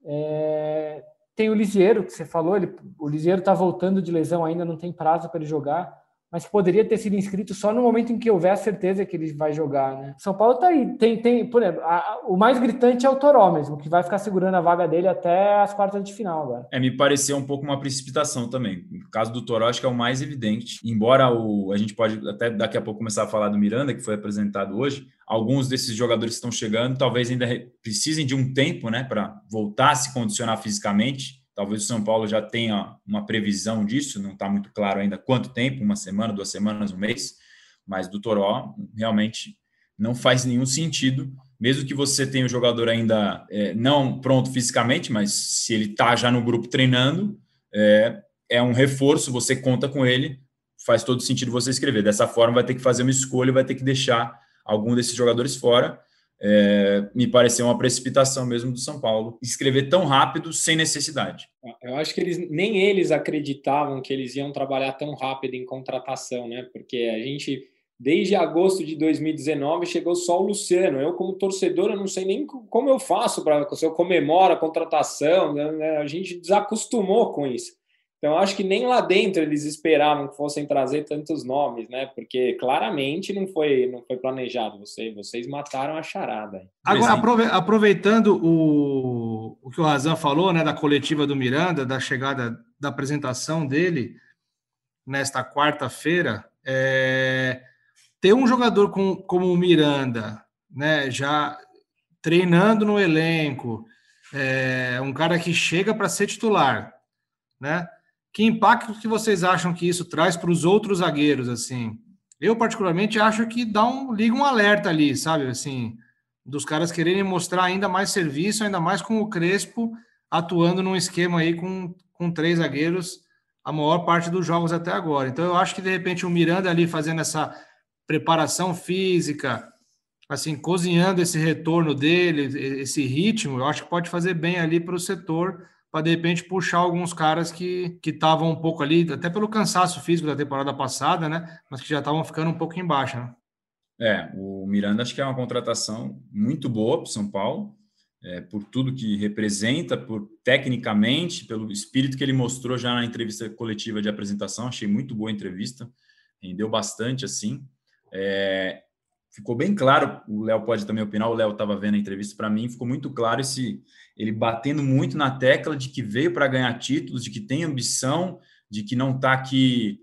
É, tem o Lisieiro, que você falou, ele, o Lisieiro está voltando de lesão ainda, não tem prazo para ele jogar mas poderia ter sido inscrito só no momento em que houver a certeza que ele vai jogar, né? São Paulo tá aí, tem, tem por exemplo, a, o mais gritante é o Toró mesmo, que vai ficar segurando a vaga dele até as quartas de final agora. É, me pareceu um pouco uma precipitação também. No caso do Toró, acho que é o mais evidente. Embora o, a gente pode até daqui a pouco começar a falar do Miranda, que foi apresentado hoje, alguns desses jogadores que estão chegando talvez ainda precisem de um tempo, né, para voltar a se condicionar fisicamente Talvez o São Paulo já tenha uma previsão disso, não está muito claro ainda quanto tempo uma semana, duas semanas, um mês mas do Toró realmente não faz nenhum sentido. Mesmo que você tenha o jogador ainda é, não pronto fisicamente, mas se ele está já no grupo treinando, é, é um reforço, você conta com ele, faz todo sentido você escrever. Dessa forma, vai ter que fazer uma escolha, vai ter que deixar algum desses jogadores fora é, me pareceu uma precipitação mesmo do São Paulo escrever tão rápido sem necessidade. Eu acho que eles nem eles acreditavam que eles iam trabalhar tão rápido em contratação, né? Porque a gente desde agosto de 2019 chegou só o Luciano. Eu como torcedor eu não sei nem como eu faço para se eu comemoro a contratação. Né? A gente desacostumou com isso. Então, acho que nem lá dentro eles esperavam que fossem trazer tantos nomes, né? Porque claramente não foi, não foi planejado. Você, vocês mataram a charada. Agora, aproveitando o, o que o Razan falou, né, da coletiva do Miranda, da chegada, da apresentação dele nesta quarta-feira, é, ter um jogador com, como o Miranda, né, já treinando no elenco, é, um cara que chega para ser titular, né? Que impacto que vocês acham que isso traz para os outros zagueiros, assim? Eu, particularmente, acho que dá um, liga um alerta ali, sabe? Assim, dos caras quererem mostrar ainda mais serviço, ainda mais com o Crespo atuando num esquema aí com, com três zagueiros a maior parte dos jogos até agora. Então, eu acho que, de repente, o Miranda ali fazendo essa preparação física, assim, cozinhando esse retorno dele, esse ritmo, eu acho que pode fazer bem ali para o setor, para de repente puxar alguns caras que estavam um pouco ali, até pelo cansaço físico da temporada passada, né? Mas que já estavam ficando um pouco embaixo, né? É, o Miranda acho que é uma contratação muito boa para São Paulo, é, por tudo que representa, por tecnicamente, pelo espírito que ele mostrou já na entrevista coletiva de apresentação. Achei muito boa a entrevista, rendeu bastante assim. É, ficou bem claro, o Léo pode também opinar, o Léo estava vendo a entrevista para mim, ficou muito claro esse ele batendo muito na tecla de que veio para ganhar títulos, de que tem ambição, de que não está aqui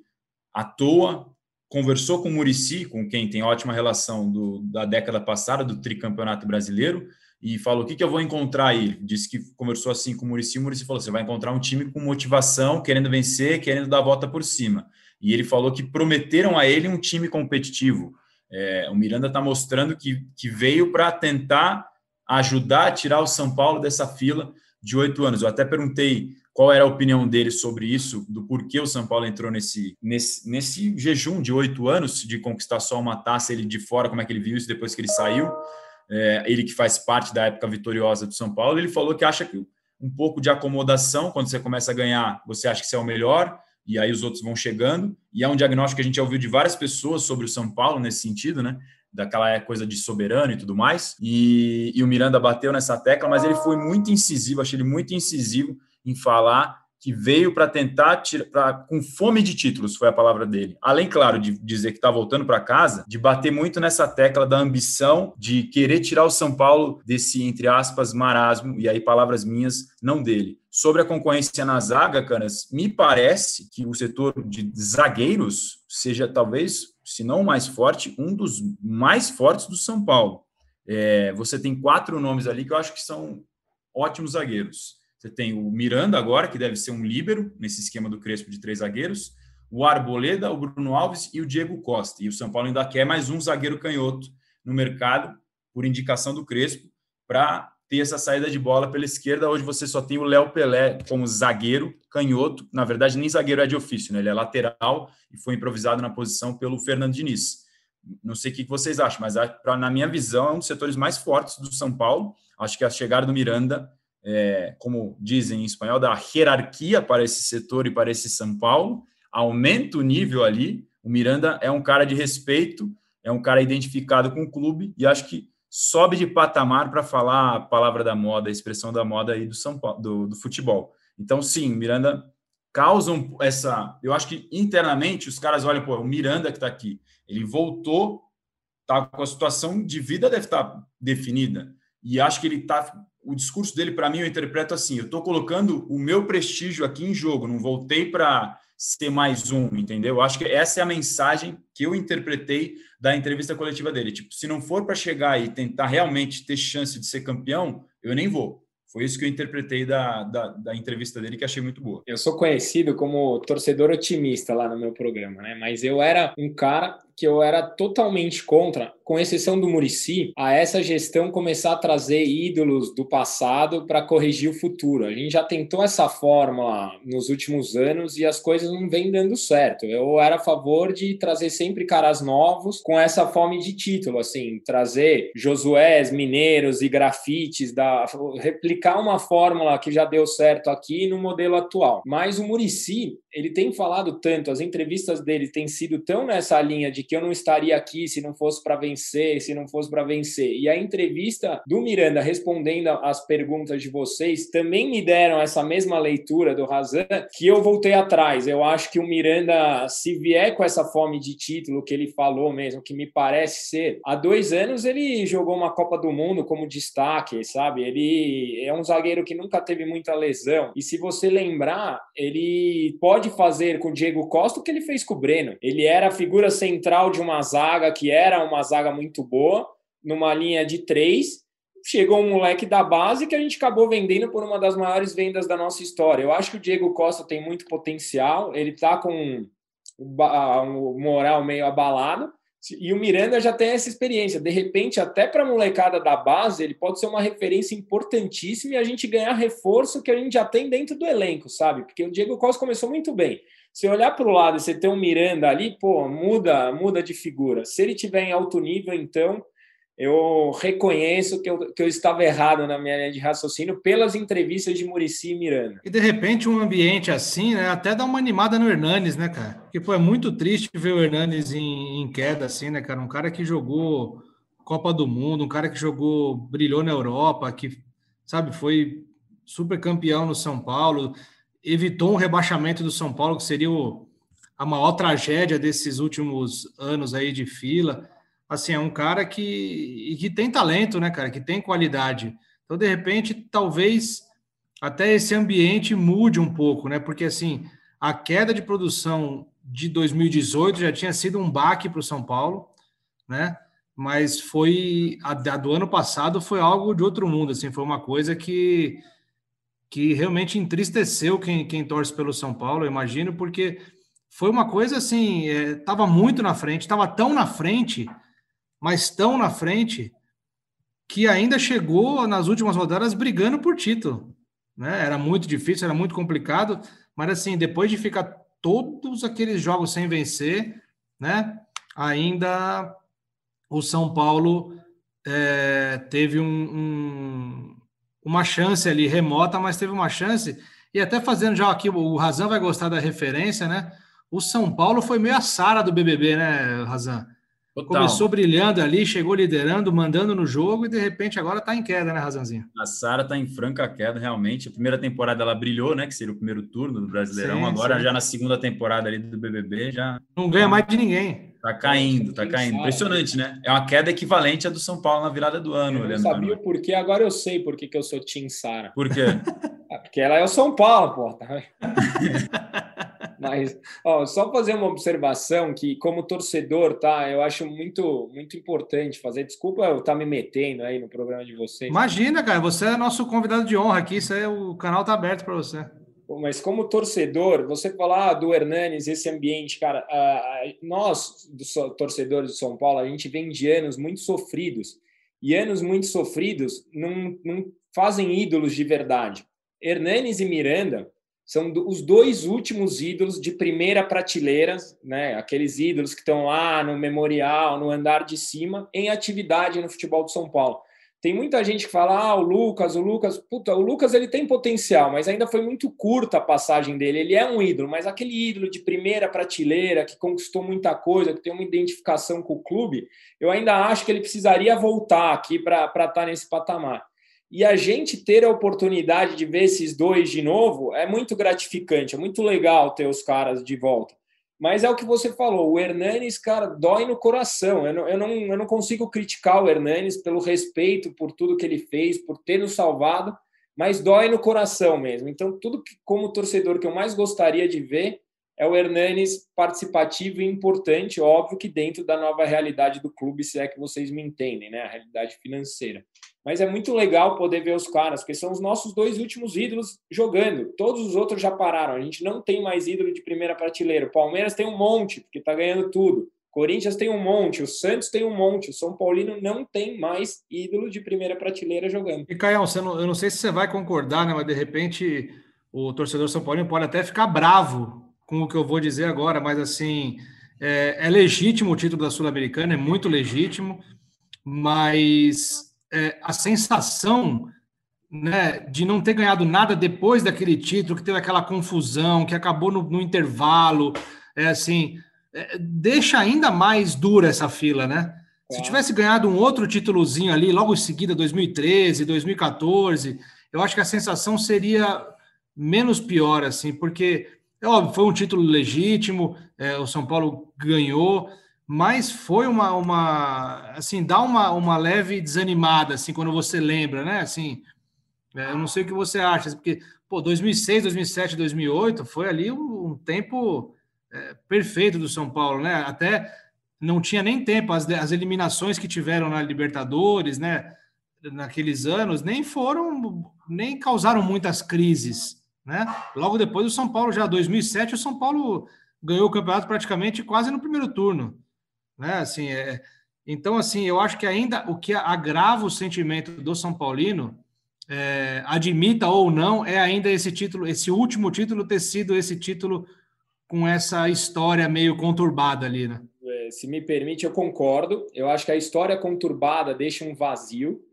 à toa. Conversou com o Murici, com quem tem ótima relação do, da década passada, do tricampeonato brasileiro, e falou: o que, que eu vou encontrar aí? Disse que conversou assim com o Murici, o Murici falou: você vai encontrar um time com motivação, querendo vencer, querendo dar a volta por cima. E ele falou que prometeram a ele um time competitivo é, o Miranda está mostrando que, que veio para tentar ajudar a tirar o São Paulo dessa fila de oito anos. Eu até perguntei qual era a opinião dele sobre isso, do porquê o São Paulo entrou nesse, nesse, nesse jejum de oito anos de conquistar só uma taça, ele de fora, como é que ele viu isso depois que ele saiu. É, ele que faz parte da época vitoriosa do São Paulo, ele falou que acha que um pouco de acomodação, quando você começa a ganhar, você acha que você é o melhor, e aí os outros vão chegando. E é um diagnóstico que a gente já ouviu de várias pessoas sobre o São Paulo nesse sentido, né? Daquela coisa de soberano e tudo mais. E, e o Miranda bateu nessa tecla, mas ele foi muito incisivo, achei ele muito incisivo em falar que veio para tentar tirar, pra, com fome de títulos, foi a palavra dele. Além, claro, de dizer que está voltando para casa, de bater muito nessa tecla da ambição de querer tirar o São Paulo desse, entre aspas, marasmo, e aí palavras minhas, não dele. Sobre a concorrência na zaga, caras, me parece que o setor de zagueiros seja talvez, se não o mais forte, um dos mais fortes do São Paulo. É, você tem quatro nomes ali que eu acho que são ótimos zagueiros. Você tem o Miranda agora, que deve ser um líbero nesse esquema do Crespo de três zagueiros, o Arboleda, o Bruno Alves e o Diego Costa. E o São Paulo ainda quer mais um zagueiro canhoto no mercado, por indicação do Crespo, para ter essa saída de bola pela esquerda. Hoje você só tem o Léo Pelé como zagueiro canhoto. Na verdade, nem zagueiro é de ofício, né? ele é lateral e foi improvisado na posição pelo Fernando Diniz. Não sei o que vocês acham, mas na minha visão é um dos setores mais fortes do São Paulo. Acho que a chegada do Miranda é, como dizem em espanhol, da hierarquia para esse setor e para esse São Paulo, aumenta o nível ali. O Miranda é um cara de respeito, é um cara identificado com o clube e acho que sobe de patamar para falar a palavra da moda, a expressão da moda aí do São Paulo, do, do futebol. Então, sim, Miranda causa essa. Eu acho que internamente os caras olham, pô, o Miranda que está aqui, ele voltou, tá com a situação de vida deve estar tá definida. E acho que ele está o discurso dele, para mim, eu interpreto assim: eu estou colocando o meu prestígio aqui em jogo, não voltei para ser mais um, entendeu? Eu acho que essa é a mensagem que eu interpretei da entrevista coletiva dele. Tipo, se não for para chegar e tentar realmente ter chance de ser campeão, eu nem vou. Foi isso que eu interpretei da, da, da, entrevista dele, que achei muito boa. Eu sou conhecido como torcedor otimista lá no meu programa, né? Mas eu era um cara que eu era totalmente contra, com exceção do Murici, a essa gestão começar a trazer ídolos do passado para corrigir o futuro. A gente já tentou essa fórmula nos últimos anos e as coisas não vêm dando certo. Eu era a favor de trazer sempre caras novos com essa fome de título, assim, trazer Josués, Mineiros e grafites, da, replicar uma fórmula que já deu certo aqui no modelo atual. Mas o Murici, ele tem falado tanto, as entrevistas dele têm sido tão nessa linha de que eu não estaria aqui se não fosse para vencer, se não fosse para vencer. E a entrevista do Miranda respondendo às perguntas de vocês também me deram essa mesma leitura do Razan que eu voltei atrás. Eu acho que o Miranda, se vier com essa fome de título que ele falou mesmo, que me parece ser, há dois anos ele jogou uma Copa do Mundo como destaque, sabe? Ele é um zagueiro que nunca teve muita lesão. E se você lembrar, ele pode fazer com o Diego Costa o que ele fez com o Breno. Ele era a figura central de uma zaga que era uma zaga muito boa, numa linha de três, chegou um moleque da base que a gente acabou vendendo por uma das maiores vendas da nossa história. Eu acho que o Diego Costa tem muito potencial, ele tá com o moral meio abalado, e o Miranda já tem essa experiência. De repente, até para a molecada da base, ele pode ser uma referência importantíssima e a gente ganhar reforço que a gente já tem dentro do elenco, sabe? Porque o Diego Costa começou muito bem. Se olhar para o lado e você ter um Miranda ali, pô, muda, muda de figura. Se ele tiver em alto nível, então eu reconheço que eu, que eu estava errado na minha linha de raciocínio pelas entrevistas de Murici e Miranda. E de repente um ambiente assim, né, até dá uma animada no Hernanes, né, cara? Porque pô, é muito triste ver o Hernanes em, em, queda assim, né, cara? Um cara que jogou Copa do Mundo, um cara que jogou, brilhou na Europa, que, sabe, foi super campeão no São Paulo, evitou um rebaixamento do São Paulo, que seria o, a maior tragédia desses últimos anos aí de fila assim, é um cara que, que tem talento, né, cara, que tem qualidade. Então, de repente, talvez até esse ambiente mude um pouco, né? Porque assim, a queda de produção de 2018 já tinha sido um baque para o São Paulo, né? Mas foi a, a, do ano passado foi algo de outro mundo, assim, foi uma coisa que que realmente entristeceu quem, quem torce pelo São Paulo, eu imagino, porque foi uma coisa assim, estava é, muito na frente, estava tão na frente mas tão na frente que ainda chegou nas últimas rodadas brigando por título. Né? Era muito difícil, era muito complicado, mas assim, depois de ficar todos aqueles jogos sem vencer, né? Ainda o São Paulo é, teve um, um, uma chance ali remota, mas teve uma chance. E até fazendo já aqui, o Razan vai gostar da referência, né? O São Paulo foi meio a Sara do BBB, né, Razan? Total. Começou brilhando ali, chegou liderando, mandando no jogo e de repente agora está em queda, né, Razanzinho? A Sara está em franca queda, realmente. A primeira temporada ela brilhou, né? Que seria o primeiro turno do Brasileirão. Sim, agora, sim. já na segunda temporada ali do BBB, já. Não ganha mais de ninguém. Tá caindo, tá caindo. Impressionante, né? É uma queda equivalente à do São Paulo na virada do ano. Eu não sabia o porquê, agora eu sei por que eu sou Tim Sara. Por quê? É porque ela é o São Paulo, pô. Tá? Mas, ó, só fazer uma observação que, como torcedor, tá? Eu acho muito, muito importante fazer. Desculpa eu estar tá me metendo aí no programa de vocês. Imagina, cara, você é nosso convidado de honra aqui. Isso aí, o canal tá aberto para você. Mas como torcedor, você falar ah, do Hernanes, esse ambiente, cara, nós, dos torcedores de São Paulo, a gente vem de anos muito sofridos. E anos muito sofridos não, não fazem ídolos de verdade. Hernanes e Miranda são os dois últimos ídolos de primeira prateleira, né? Aqueles ídolos que estão lá no memorial, no andar de cima, em atividade no futebol de São Paulo. Tem muita gente que fala: "Ah, o Lucas, o Lucas, puta, o Lucas ele tem potencial, mas ainda foi muito curta a passagem dele. Ele é um ídolo, mas aquele ídolo de primeira prateleira que conquistou muita coisa, que tem uma identificação com o clube, eu ainda acho que ele precisaria voltar aqui para estar tá nesse patamar. E a gente ter a oportunidade de ver esses dois de novo é muito gratificante, é muito legal ter os caras de volta. Mas é o que você falou, o Hernanes, cara, dói no coração. Eu não, eu não, eu não consigo criticar o Hernanes pelo respeito por tudo que ele fez, por ter nos salvado, mas dói no coração mesmo. Então, tudo que, como torcedor, que eu mais gostaria de ver é o Hernanes participativo e importante, óbvio que dentro da nova realidade do clube, se é que vocês me entendem, né? A realidade financeira. Mas é muito legal poder ver os caras, porque são os nossos dois últimos ídolos jogando. Todos os outros já pararam. A gente não tem mais ídolo de primeira prateleira. O Palmeiras tem um monte, porque está ganhando tudo. Corinthians tem um monte, o Santos tem um monte, o São Paulino não tem mais ídolo de primeira prateleira jogando. E Caio, eu não sei se você vai concordar, né? Mas de repente o torcedor São Paulino pode até ficar bravo com o que eu vou dizer agora, mas assim é, é legítimo o título da Sul-Americana, é muito legítimo, mas é, a sensação né, de não ter ganhado nada depois daquele título, que teve aquela confusão, que acabou no, no intervalo, é assim, é, deixa ainda mais dura essa fila, né? Se tivesse ganhado um outro títulozinho ali, logo em seguida, 2013, 2014, eu acho que a sensação seria menos pior, assim, porque, é óbvio, foi um título legítimo, é, o São Paulo ganhou, mas foi uma, uma assim, dá uma, uma leve desanimada, assim, quando você lembra, né? Assim, é, eu não sei o que você acha, porque, pô, 2006, 2007, 2008 foi ali um, um tempo é, perfeito do São Paulo, né? Até não tinha nem tempo, as, as eliminações que tiveram na Libertadores, né? naqueles anos nem foram, nem causaram muitas crises, né? Logo depois o São Paulo já 2007 o São Paulo ganhou o campeonato praticamente quase no primeiro turno, né? Assim, é, então assim, eu acho que ainda o que agrava o sentimento do São Paulino, é, admita ou não, é ainda esse título, esse último título ter sido esse título com essa história meio conturbada ali, né? É, se me permite, eu concordo. Eu acho que a história conturbada deixa um vazio,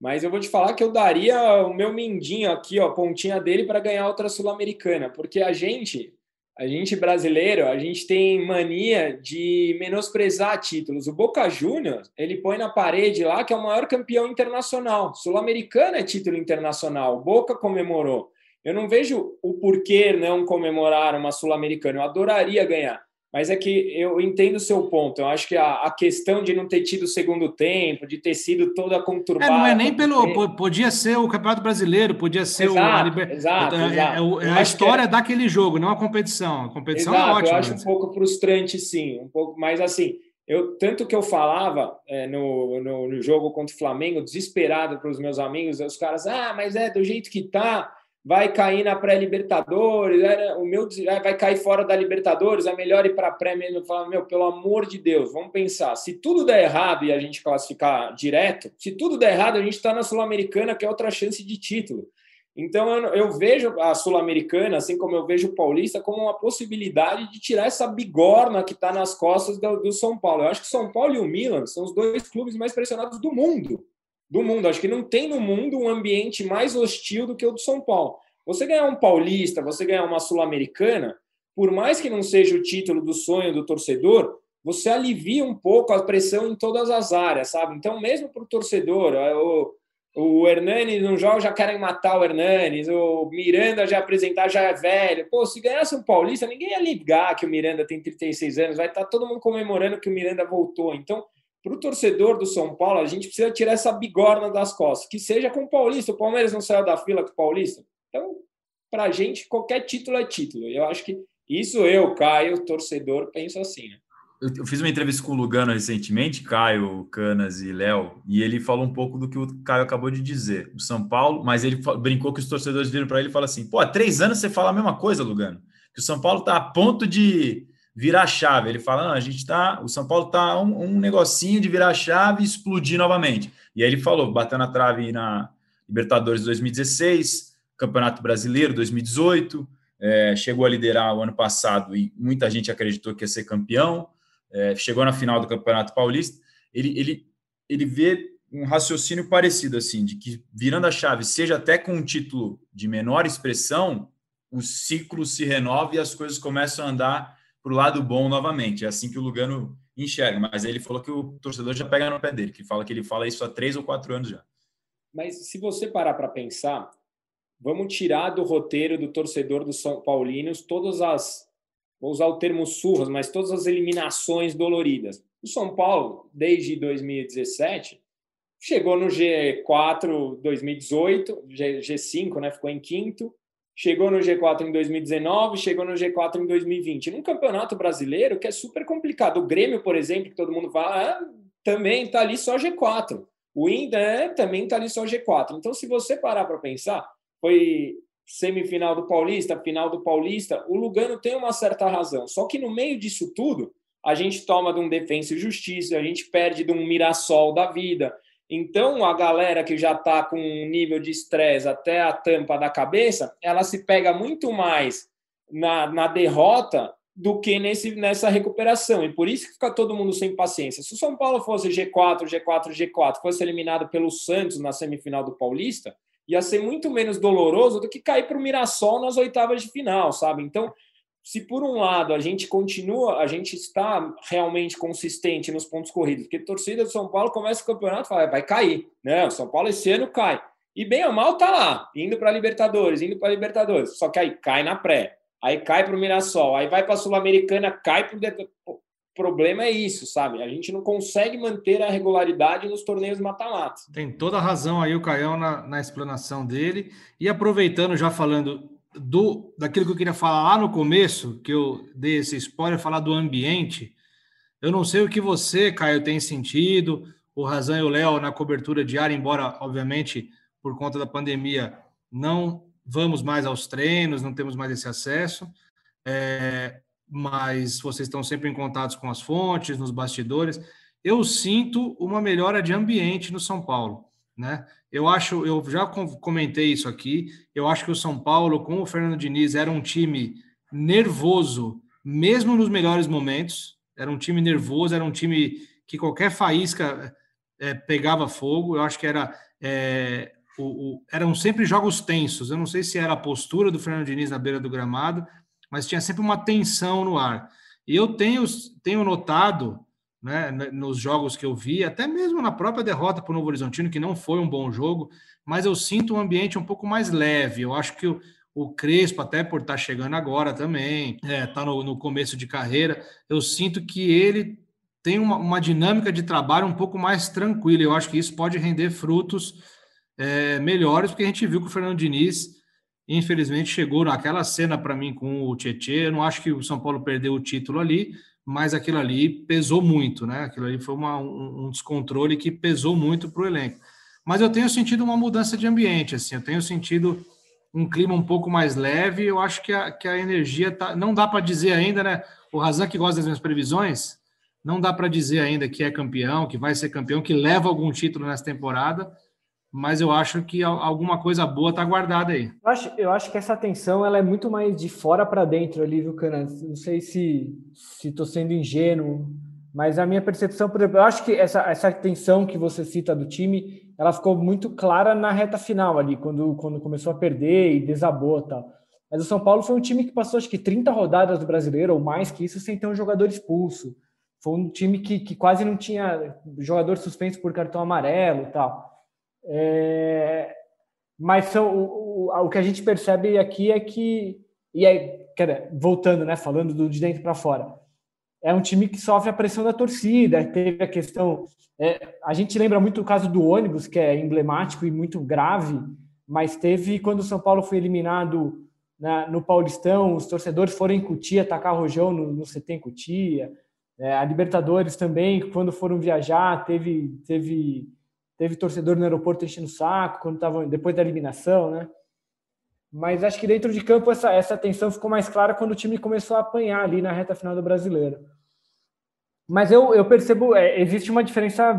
mas eu vou te falar que eu daria o meu mindinho aqui, ó, a pontinha dele para ganhar outra sul-americana, porque a gente, a gente brasileiro, a gente tem mania de menosprezar títulos. O Boca Juniors, ele põe na parede lá que é o maior campeão internacional. Sul-americana é título internacional. Boca comemorou. Eu não vejo o porquê não comemorar uma Sul-Americana. Eu adoraria ganhar. Mas é que eu entendo o seu ponto. Eu acho que a, a questão de não ter tido segundo tempo, de ter sido toda conturbada. É, não é nem pelo. Podia ser o Campeonato Brasileiro, podia ser exato, o. Liber... Exato, é, exato. É, é a história é... daquele jogo, não a competição. A competição exato, é ótima. Eu acho um pouco frustrante, sim. Um pouco, mas assim, eu, tanto que eu falava é, no, no, no, jogo contra o Flamengo, desesperado para os meus amigos, os caras, ah, mas é do jeito que tá vai cair na pré-Libertadores, né? o meu vai cair fora da Libertadores, é melhor ir para a pré mesmo. Falar, meu, pelo amor de Deus, vamos pensar. Se tudo der errado e a gente classificar direto, se tudo der errado, a gente está na Sul-Americana, que é outra chance de título. Então eu, eu vejo a Sul-Americana, assim como eu vejo o Paulista, como uma possibilidade de tirar essa bigorna que está nas costas do, do São Paulo. Eu acho que São Paulo e o Milan são os dois clubes mais pressionados do mundo do mundo. Acho que não tem no mundo um ambiente mais hostil do que o do São Paulo. Você ganhar um paulista, você ganhar uma sul-americana, por mais que não seja o título do sonho do torcedor, você alivia um pouco a pressão em todas as áreas, sabe? Então, mesmo para o torcedor, o, Hernanes não joga, já querem matar o Hernanes, o Miranda já apresentar, já é velho. Pô, se ganhasse um paulista, ninguém ia ligar que o Miranda tem 36 anos, vai estar tá todo mundo comemorando que o Miranda voltou. Então, para o torcedor do São Paulo, a gente precisa tirar essa bigorna das costas, que seja com o Paulista. O Palmeiras não saiu da fila com o Paulista. Então, para a gente, qualquer título é título. Eu acho que isso eu, Caio, torcedor, penso assim. Né? Eu fiz uma entrevista com o Lugano recentemente, Caio, Canas e Léo, e ele falou um pouco do que o Caio acabou de dizer. O São Paulo, mas ele brincou que os torcedores viram para ele e falaram assim: pô, há três anos você fala a mesma coisa, Lugano. Que o São Paulo está a ponto de virar a chave. Ele fala: não, a gente tá, o São Paulo tá um, um, negocinho de virar a chave e explodir novamente. E aí ele falou: bateu na trave na Libertadores 2016, Campeonato Brasileiro 2018, é, chegou a liderar o ano passado e muita gente acreditou que ia ser campeão, é, chegou na final do Campeonato Paulista. Ele, ele, ele vê um raciocínio parecido, assim, de que virando a chave, seja até com um título de menor expressão, o ciclo se renova e as coisas começam a andar para o lado bom novamente. É assim que o Lugano enxerga. Mas ele falou que o torcedor já pega no pé dele, que fala que ele fala isso há três ou quatro anos já. Mas se você parar para pensar, vamos tirar do roteiro do torcedor dos São Paulinos todas as, vou usar o termo surras, mas todas as eliminações doloridas. O São Paulo, desde 2017, chegou no G4 2018, G5, né, ficou em quinto, chegou no G4 em 2019, chegou no G4 em 2020. Num campeonato brasileiro que é super complicado. O Grêmio, por exemplo, que todo mundo fala, ah, também está ali só G4. O Inda é, também está ali só G4. Então, se você parar para pensar, foi semifinal do Paulista, final do Paulista, o Lugano tem uma certa razão. Só que no meio disso tudo, a gente toma de um Defensa e Justiça, a gente perde de um Mirassol da vida, então, a galera que já está com um nível de estresse até a tampa da cabeça, ela se pega muito mais na, na derrota do que nesse, nessa recuperação. E por isso que fica todo mundo sem paciência. Se o São Paulo fosse G4, G4, G4, fosse eliminado pelo Santos na semifinal do Paulista, ia ser muito menos doloroso do que cair para o Mirassol nas oitavas de final, sabe? Então, se por um lado a gente continua, a gente está realmente consistente nos pontos corridos, porque a torcida do São Paulo começa o campeonato e fala, vai cair, né? O São Paulo esse ano cai. E bem ou mal tá lá, indo para Libertadores, indo para Libertadores. Só que aí cai na pré, aí cai para o Mirassol, aí vai para a Sul-Americana, cai para o problema é isso, sabe? A gente não consegue manter a regularidade nos torneios mata-mata. Tem toda a razão aí o Caião na, na explanação dele. E aproveitando, já falando do daquilo que eu queria falar lá no começo, que eu dei esse spoiler, falar do ambiente. Eu não sei o que você, Caio, tem sentido, o Razan e o Léo na cobertura diária, embora, obviamente, por conta da pandemia, não vamos mais aos treinos, não temos mais esse acesso, é, mas vocês estão sempre em contato com as fontes, nos bastidores. Eu sinto uma melhora de ambiente no São Paulo, né? Eu acho, eu já comentei isso aqui, eu acho que o São Paulo, com o Fernando Diniz, era um time nervoso, mesmo nos melhores momentos, era um time nervoso, era um time que qualquer faísca é, pegava fogo. Eu acho que era é, o, o, eram sempre jogos tensos. Eu não sei se era a postura do Fernando Diniz na beira do gramado, mas tinha sempre uma tensão no ar. E eu tenho, tenho notado né, nos jogos que eu vi, até mesmo na própria derrota para o Novo Horizontino, que não foi um bom jogo, mas eu sinto um ambiente um pouco mais leve. Eu acho que o, o Crespo, até por estar tá chegando agora também, está é, tá no, no começo de carreira, eu sinto que ele tem uma, uma dinâmica de trabalho um pouco mais tranquila. Eu acho que isso pode render frutos é, melhores, porque a gente viu que o Fernando Diniz, infelizmente, chegou naquela cena para mim com o Tietchan. Eu não acho que o São Paulo perdeu o título ali, mas aquilo ali pesou muito, né? Aquilo ali foi uma, um, descontrole que pesou muito para o elenco. Mas eu tenho sentido uma mudança de ambiente, assim, eu tenho sentido um clima um pouco mais leve. Eu acho que a, que a energia tá. Não dá para dizer ainda, né? O Razan que gosta das minhas previsões, não dá para dizer ainda que é campeão, que vai ser campeão, que leva algum título nessa temporada, mas eu acho que alguma coisa boa está guardada aí. Eu acho, eu acho que essa tensão ela é muito mais de fora para dentro ali, viu, Cana? Não sei se estou sendo ingênuo, mas a minha percepção, por exemplo, eu acho que essa, essa tensão que você cita do time, ela ficou muito clara na reta final ali, quando, quando começou a perder e desabou e tal. Mas o São Paulo foi um time que passou acho que 30 rodadas do brasileiro, ou mais que isso, sem ter um jogador expulso. Foi um time que, que quase não tinha jogador suspenso por cartão amarelo e tal. É, mas são, o, o, o, que a gente percebe aqui é que, e aí, cara, voltando, né, falando do, de dentro para fora, é um time que sofre a pressão da torcida. Teve a questão. É, a gente lembra muito o caso do ônibus, que é emblemático e muito grave, mas teve quando o São Paulo foi eliminado na, no Paulistão, os torcedores foram em Cutia atacar Rojão no, no CT em Cutia. É, a Libertadores também, quando foram viajar, teve, teve, teve torcedor no aeroporto enchendo o saco, quando tava, depois da eliminação, né? Mas acho que dentro de campo essa, essa tensão ficou mais clara quando o time começou a apanhar ali na reta final do brasileiro. Mas eu, eu percebo, é, existe uma diferença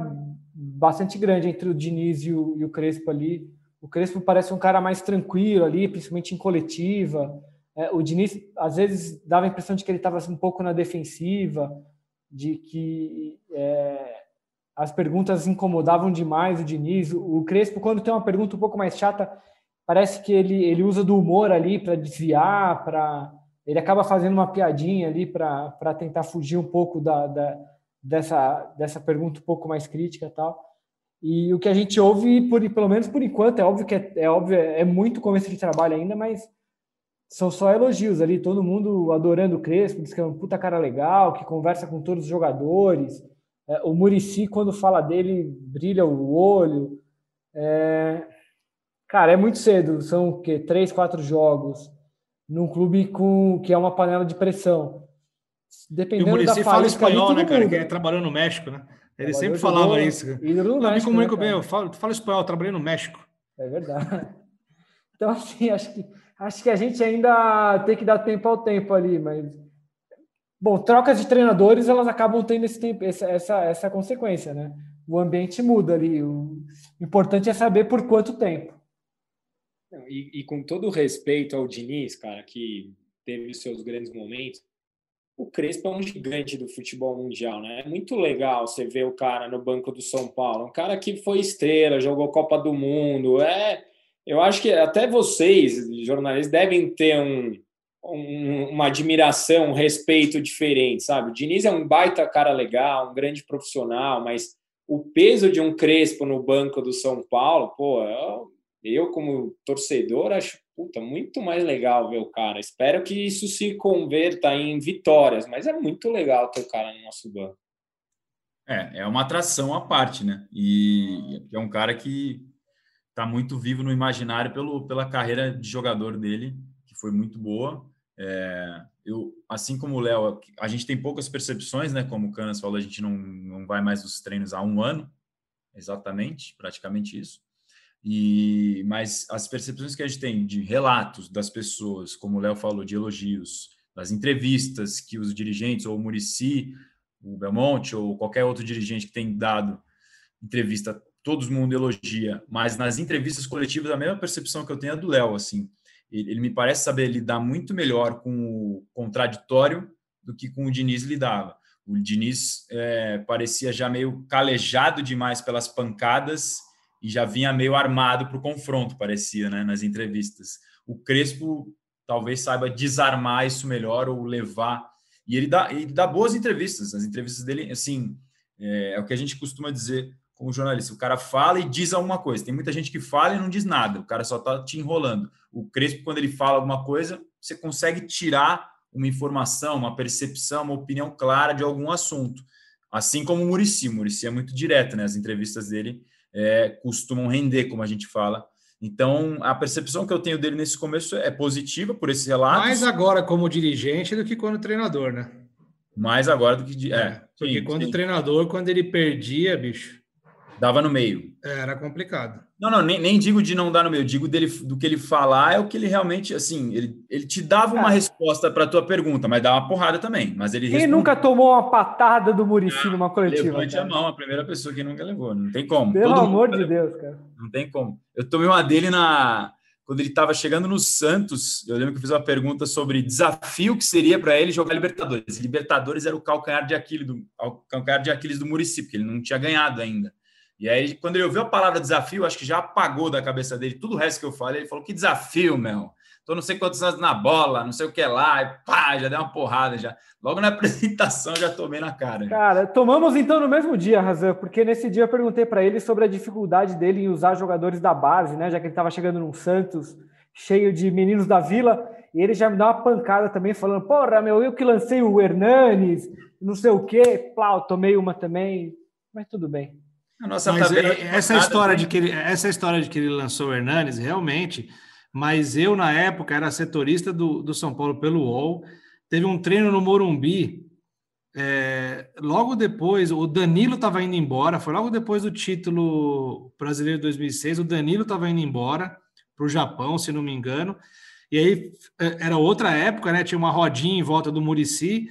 bastante grande entre o Diniz e o, e o Crespo ali. O Crespo parece um cara mais tranquilo ali, principalmente em coletiva. É, o Diniz, às vezes, dava a impressão de que ele estava um pouco na defensiva de que é, as perguntas incomodavam demais o Diniz. O Crespo, quando tem uma pergunta um pouco mais chata, parece que ele, ele usa do humor ali para desviar, para ele acaba fazendo uma piadinha ali para tentar fugir um pouco da, da, dessa, dessa pergunta um pouco mais crítica tal. E o que a gente ouve, por, pelo menos por enquanto, é óbvio que é, é óbvio, é muito começo de trabalho ainda, mas são só elogios ali, todo mundo adorando o Crespo, diz que é um puta cara legal, que conversa com todos os jogadores. É, o Murici, quando fala dele, brilha o olho. É... Cara, é muito cedo, são o quê? Três, quatro jogos num clube com que é uma panela de pressão. Dependendo e o Murici fala espanhol, né, cara? Que ele trabalhou no México, né? Ele sempre falava isso. Ídolo no México, me comunico né, bem, eu falo, falo espanhol, trabalhei no México. É verdade. Então, assim, acho que acho que a gente ainda tem que dar tempo ao tempo ali, mas bom, trocas de treinadores elas acabam tendo esse tempo, essa, essa, essa consequência, né? O ambiente muda ali. O importante é saber por quanto tempo. E, e com todo respeito ao Diniz, cara, que teve os seus grandes momentos, o Crespo é um gigante do futebol mundial, né? É muito legal você ver o cara no banco do São Paulo, um cara que foi estrela, jogou Copa do Mundo, é eu acho que até vocês, jornalistas, devem ter um, um, uma admiração, um respeito diferente, sabe? O Diniz é um baita cara legal, um grande profissional, mas o peso de um Crespo no banco do São Paulo, pô, eu, como torcedor acho puta, muito mais legal ver o cara. Espero que isso se converta em vitórias, mas é muito legal ter o cara no nosso banco. É, é uma atração à parte, né? E é um cara que está muito vivo no imaginário pelo, pela carreira de jogador dele, que foi muito boa. É, eu, assim como o Léo, a gente tem poucas percepções, né? Como o Canas falou, a gente não, não vai mais nos treinos há um ano. exatamente, praticamente isso. E mas as percepções que a gente tem de relatos das pessoas, como o Léo falou, de elogios, das entrevistas que os dirigentes ou o Murici, o Belmonte ou qualquer outro dirigente que tem dado entrevista, todo mundo elogia, mas nas entrevistas coletivas a mesma percepção que eu tenho é do Léo, assim. Ele, me parece saber lidar muito melhor com o contraditório do que com o Diniz lidava. O Diniz é, parecia já meio calejado demais pelas pancadas e já vinha meio armado para o confronto, parecia, né, nas entrevistas. O Crespo talvez saiba desarmar isso melhor ou levar. E ele dá, ele dá boas entrevistas. As entrevistas dele, assim, é, é o que a gente costuma dizer como jornalista. O cara fala e diz alguma coisa. Tem muita gente que fala e não diz nada. O cara só está te enrolando. O Crespo, quando ele fala alguma coisa, você consegue tirar uma informação, uma percepção, uma opinião clara de algum assunto. Assim como o Murici. O Murici é muito direto, né? As entrevistas dele é, costumam render, como a gente fala. Então, a percepção que eu tenho dele nesse começo é positiva por esse relato. Mais agora como dirigente do que quando treinador, né? Mais agora do que. É, porque sim, quando sim. treinador, quando ele perdia, bicho. Dava no meio. Era complicado. Não, não, nem, nem digo de não dar no meio, digo dele, do que ele falar é o que ele realmente, assim, ele, ele te dava uma é. resposta para a tua pergunta, mas dava uma porrada também. Mas ele Quem nunca tomou uma patada do Murici ah, numa coletiva? Levante cara. a mão, a primeira pessoa que nunca levou, não tem como. Pelo Todo amor de Deus, cara. Não tem como. Eu tomei uma dele na quando ele estava chegando no Santos, eu lembro que eu fiz uma pergunta sobre desafio que seria para ele jogar Libertadores. Libertadores era o calcanhar de Aquiles do, calcanhar de Aquiles do Murici, porque ele não tinha ganhado ainda. E aí, quando ele ouviu a palavra desafio, acho que já apagou da cabeça dele tudo o resto que eu falei. Ele falou: Que desafio, meu. Tô não sei quantos anos na bola, não sei o que lá, e pá, já deu uma porrada já. Logo na apresentação já tomei na cara. Cara, tomamos então no mesmo dia, Razan, porque nesse dia eu perguntei para ele sobre a dificuldade dele em usar jogadores da base, né? Já que ele estava chegando num Santos cheio de meninos da vila, e ele já me dá uma pancada também, falando: Porra, meu, eu que lancei o Hernanes, não sei o quê, plau, tomei uma também, mas tudo bem. Nossa mas é, essa história de que ele, essa história de que ele lançou o Hernanes, realmente, mas eu, na época, era setorista do, do São Paulo pelo UOL, teve um treino no Morumbi, é, logo depois, o Danilo estava indo embora, foi logo depois do título brasileiro de 2006, o Danilo estava indo embora para o Japão, se não me engano, e aí é, era outra época, né? Tinha uma rodinha em volta do Murici,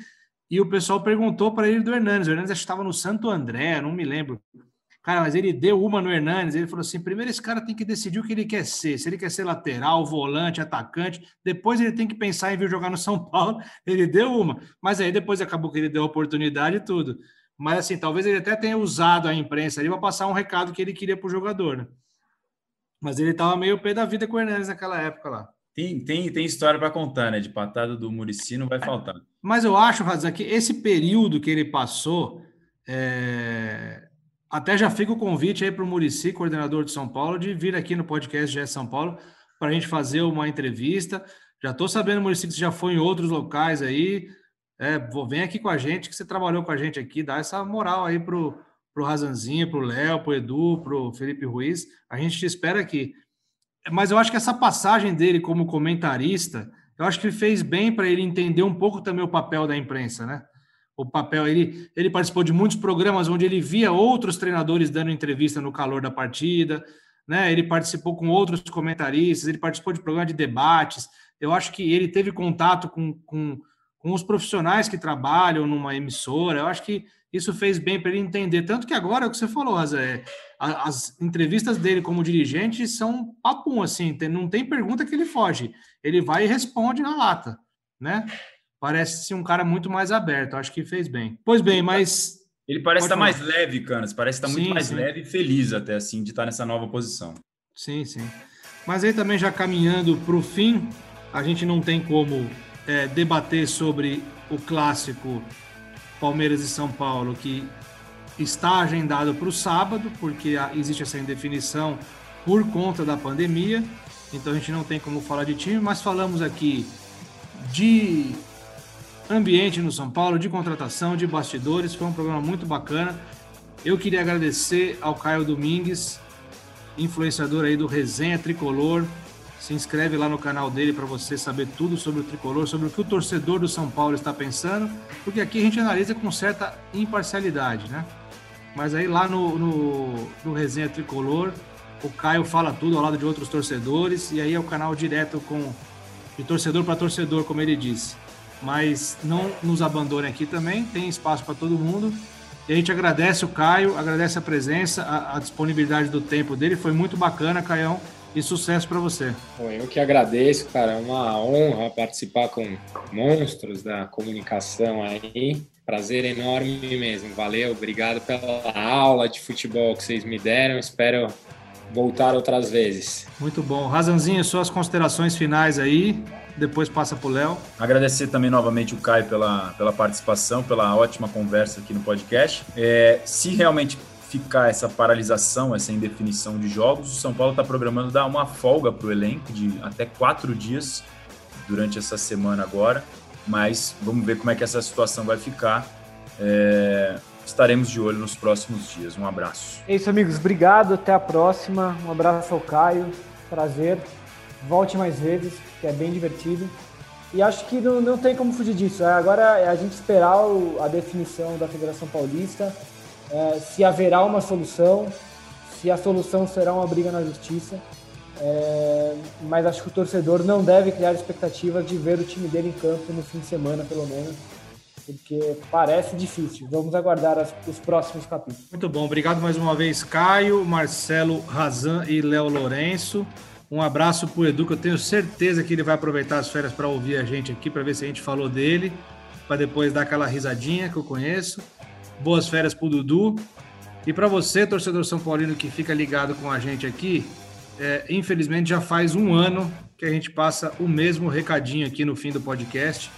e o pessoal perguntou para ele do Hernandes. O Hernandes estava no Santo André, não me lembro. Cara, mas ele deu uma no Hernandes, ele falou assim: primeiro esse cara tem que decidir o que ele quer ser. Se ele quer ser lateral, volante, atacante, depois ele tem que pensar em vir jogar no São Paulo. Ele deu uma, mas aí depois acabou que ele deu a oportunidade e tudo. Mas assim, talvez ele até tenha usado a imprensa ali para passar um recado que ele queria para o jogador, né? Mas ele estava meio pé da vida com o Hernandes naquela época lá. Tem, tem, tem história para contar, né? De patada do Murici não vai faltar. Mas eu acho, Razan, que esse período que ele passou. É até já fica o convite aí para o Murici, coordenador de São Paulo, de vir aqui no podcast GE São Paulo para a gente fazer uma entrevista. Já estou sabendo, Murici, que você já foi em outros locais aí. É, vem aqui com a gente, que você trabalhou com a gente aqui, dá essa moral aí para o Razanzinho, para o Léo, para o Edu, para o Felipe Ruiz. A gente te espera aqui. Mas eu acho que essa passagem dele como comentarista, eu acho que fez bem para ele entender um pouco também o papel da imprensa, né? O papel. Ele, ele participou de muitos programas onde ele via outros treinadores dando entrevista no calor da partida, né? Ele participou com outros comentaristas, ele participou de programas de debates. Eu acho que ele teve contato com, com, com os profissionais que trabalham numa emissora. Eu acho que isso fez bem para ele entender. Tanto que agora, é o que você falou, Asa, é, as entrevistas dele como dirigente são papum, assim, tem, não tem pergunta que ele foge. Ele vai e responde na lata, né? Parece um cara muito mais aberto. Acho que fez bem. Pois bem, mas. Ele parece estar tá mais leve, Canas. Parece estar tá muito sim, mais sim. leve e feliz até assim de estar nessa nova posição. Sim, sim. Mas aí também já caminhando para o fim, a gente não tem como é, debater sobre o clássico Palmeiras e São Paulo, que está agendado para o sábado, porque existe essa indefinição por conta da pandemia. Então a gente não tem como falar de time, mas falamos aqui de ambiente no São Paulo, de contratação, de bastidores. Foi um programa muito bacana. Eu queria agradecer ao Caio Domingues, influenciador aí do Resenha Tricolor. Se inscreve lá no canal dele para você saber tudo sobre o tricolor, sobre o que o torcedor do São Paulo está pensando, porque aqui a gente analisa com certa imparcialidade, né? Mas aí lá no, no, no Resenha Tricolor. O Caio fala tudo ao lado de outros torcedores, e aí é o canal direto com de torcedor para torcedor, como ele disse. Mas não nos abandone aqui também, tem espaço para todo mundo. E a gente agradece o Caio, agradece a presença, a, a disponibilidade do tempo dele. Foi muito bacana, Caião, e sucesso para você. eu que agradeço, cara. É uma honra participar com monstros da comunicação aí. Prazer enorme mesmo. Valeu, obrigado pela aula de futebol que vocês me deram. Espero voltar outras vezes. Muito bom. Razanzinho, suas considerações finais aí, depois passa para o Léo. Agradecer também novamente o Caio pela, pela participação, pela ótima conversa aqui no podcast. É, se realmente ficar essa paralisação, essa indefinição de jogos, o São Paulo está programando dar uma folga para o elenco de até quatro dias durante essa semana agora, mas vamos ver como é que essa situação vai ficar. É, estaremos de olho nos próximos dias. Um abraço. É isso, amigos. Obrigado. Até a próxima. Um abraço ao Caio. Prazer. Volte mais vezes, que é bem divertido. E acho que não, não tem como fugir disso. É, agora é a gente esperar o, a definição da Federação Paulista, é, se haverá uma solução, se a solução será uma briga na justiça. É, mas acho que o torcedor não deve criar expectativas de ver o time dele em campo no fim de semana, pelo menos porque parece difícil. Vamos aguardar as, os próximos capítulos. Muito bom, obrigado mais uma vez, Caio, Marcelo Razan e Léo Lourenço. Um abraço para o Edu, que eu tenho certeza que ele vai aproveitar as férias para ouvir a gente aqui, para ver se a gente falou dele, para depois dar aquela risadinha que eu conheço. Boas férias para o Dudu. E para você, torcedor São Paulino que fica ligado com a gente aqui, é, infelizmente já faz um ano que a gente passa o mesmo recadinho aqui no fim do podcast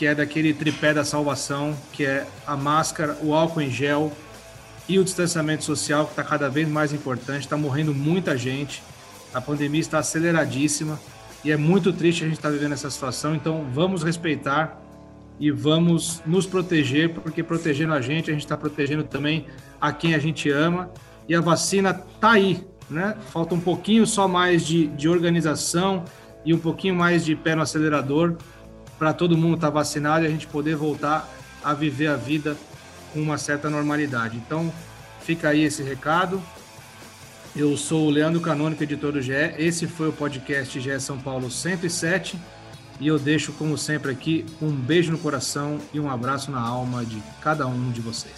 que é daquele tripé da salvação, que é a máscara, o álcool em gel e o distanciamento social, que está cada vez mais importante. Está morrendo muita gente, a pandemia está aceleradíssima e é muito triste a gente estar tá vivendo essa situação. Então, vamos respeitar e vamos nos proteger, porque protegendo a gente, a gente está protegendo também a quem a gente ama. E a vacina está aí, né? Falta um pouquinho só mais de, de organização e um pouquinho mais de pé no acelerador para todo mundo estar tá vacinado e a gente poder voltar a viver a vida com uma certa normalidade. Então, fica aí esse recado. Eu sou o Leandro Canônico, editor do GE. Esse foi o podcast GE São Paulo 107. E eu deixo, como sempre, aqui um beijo no coração e um abraço na alma de cada um de vocês.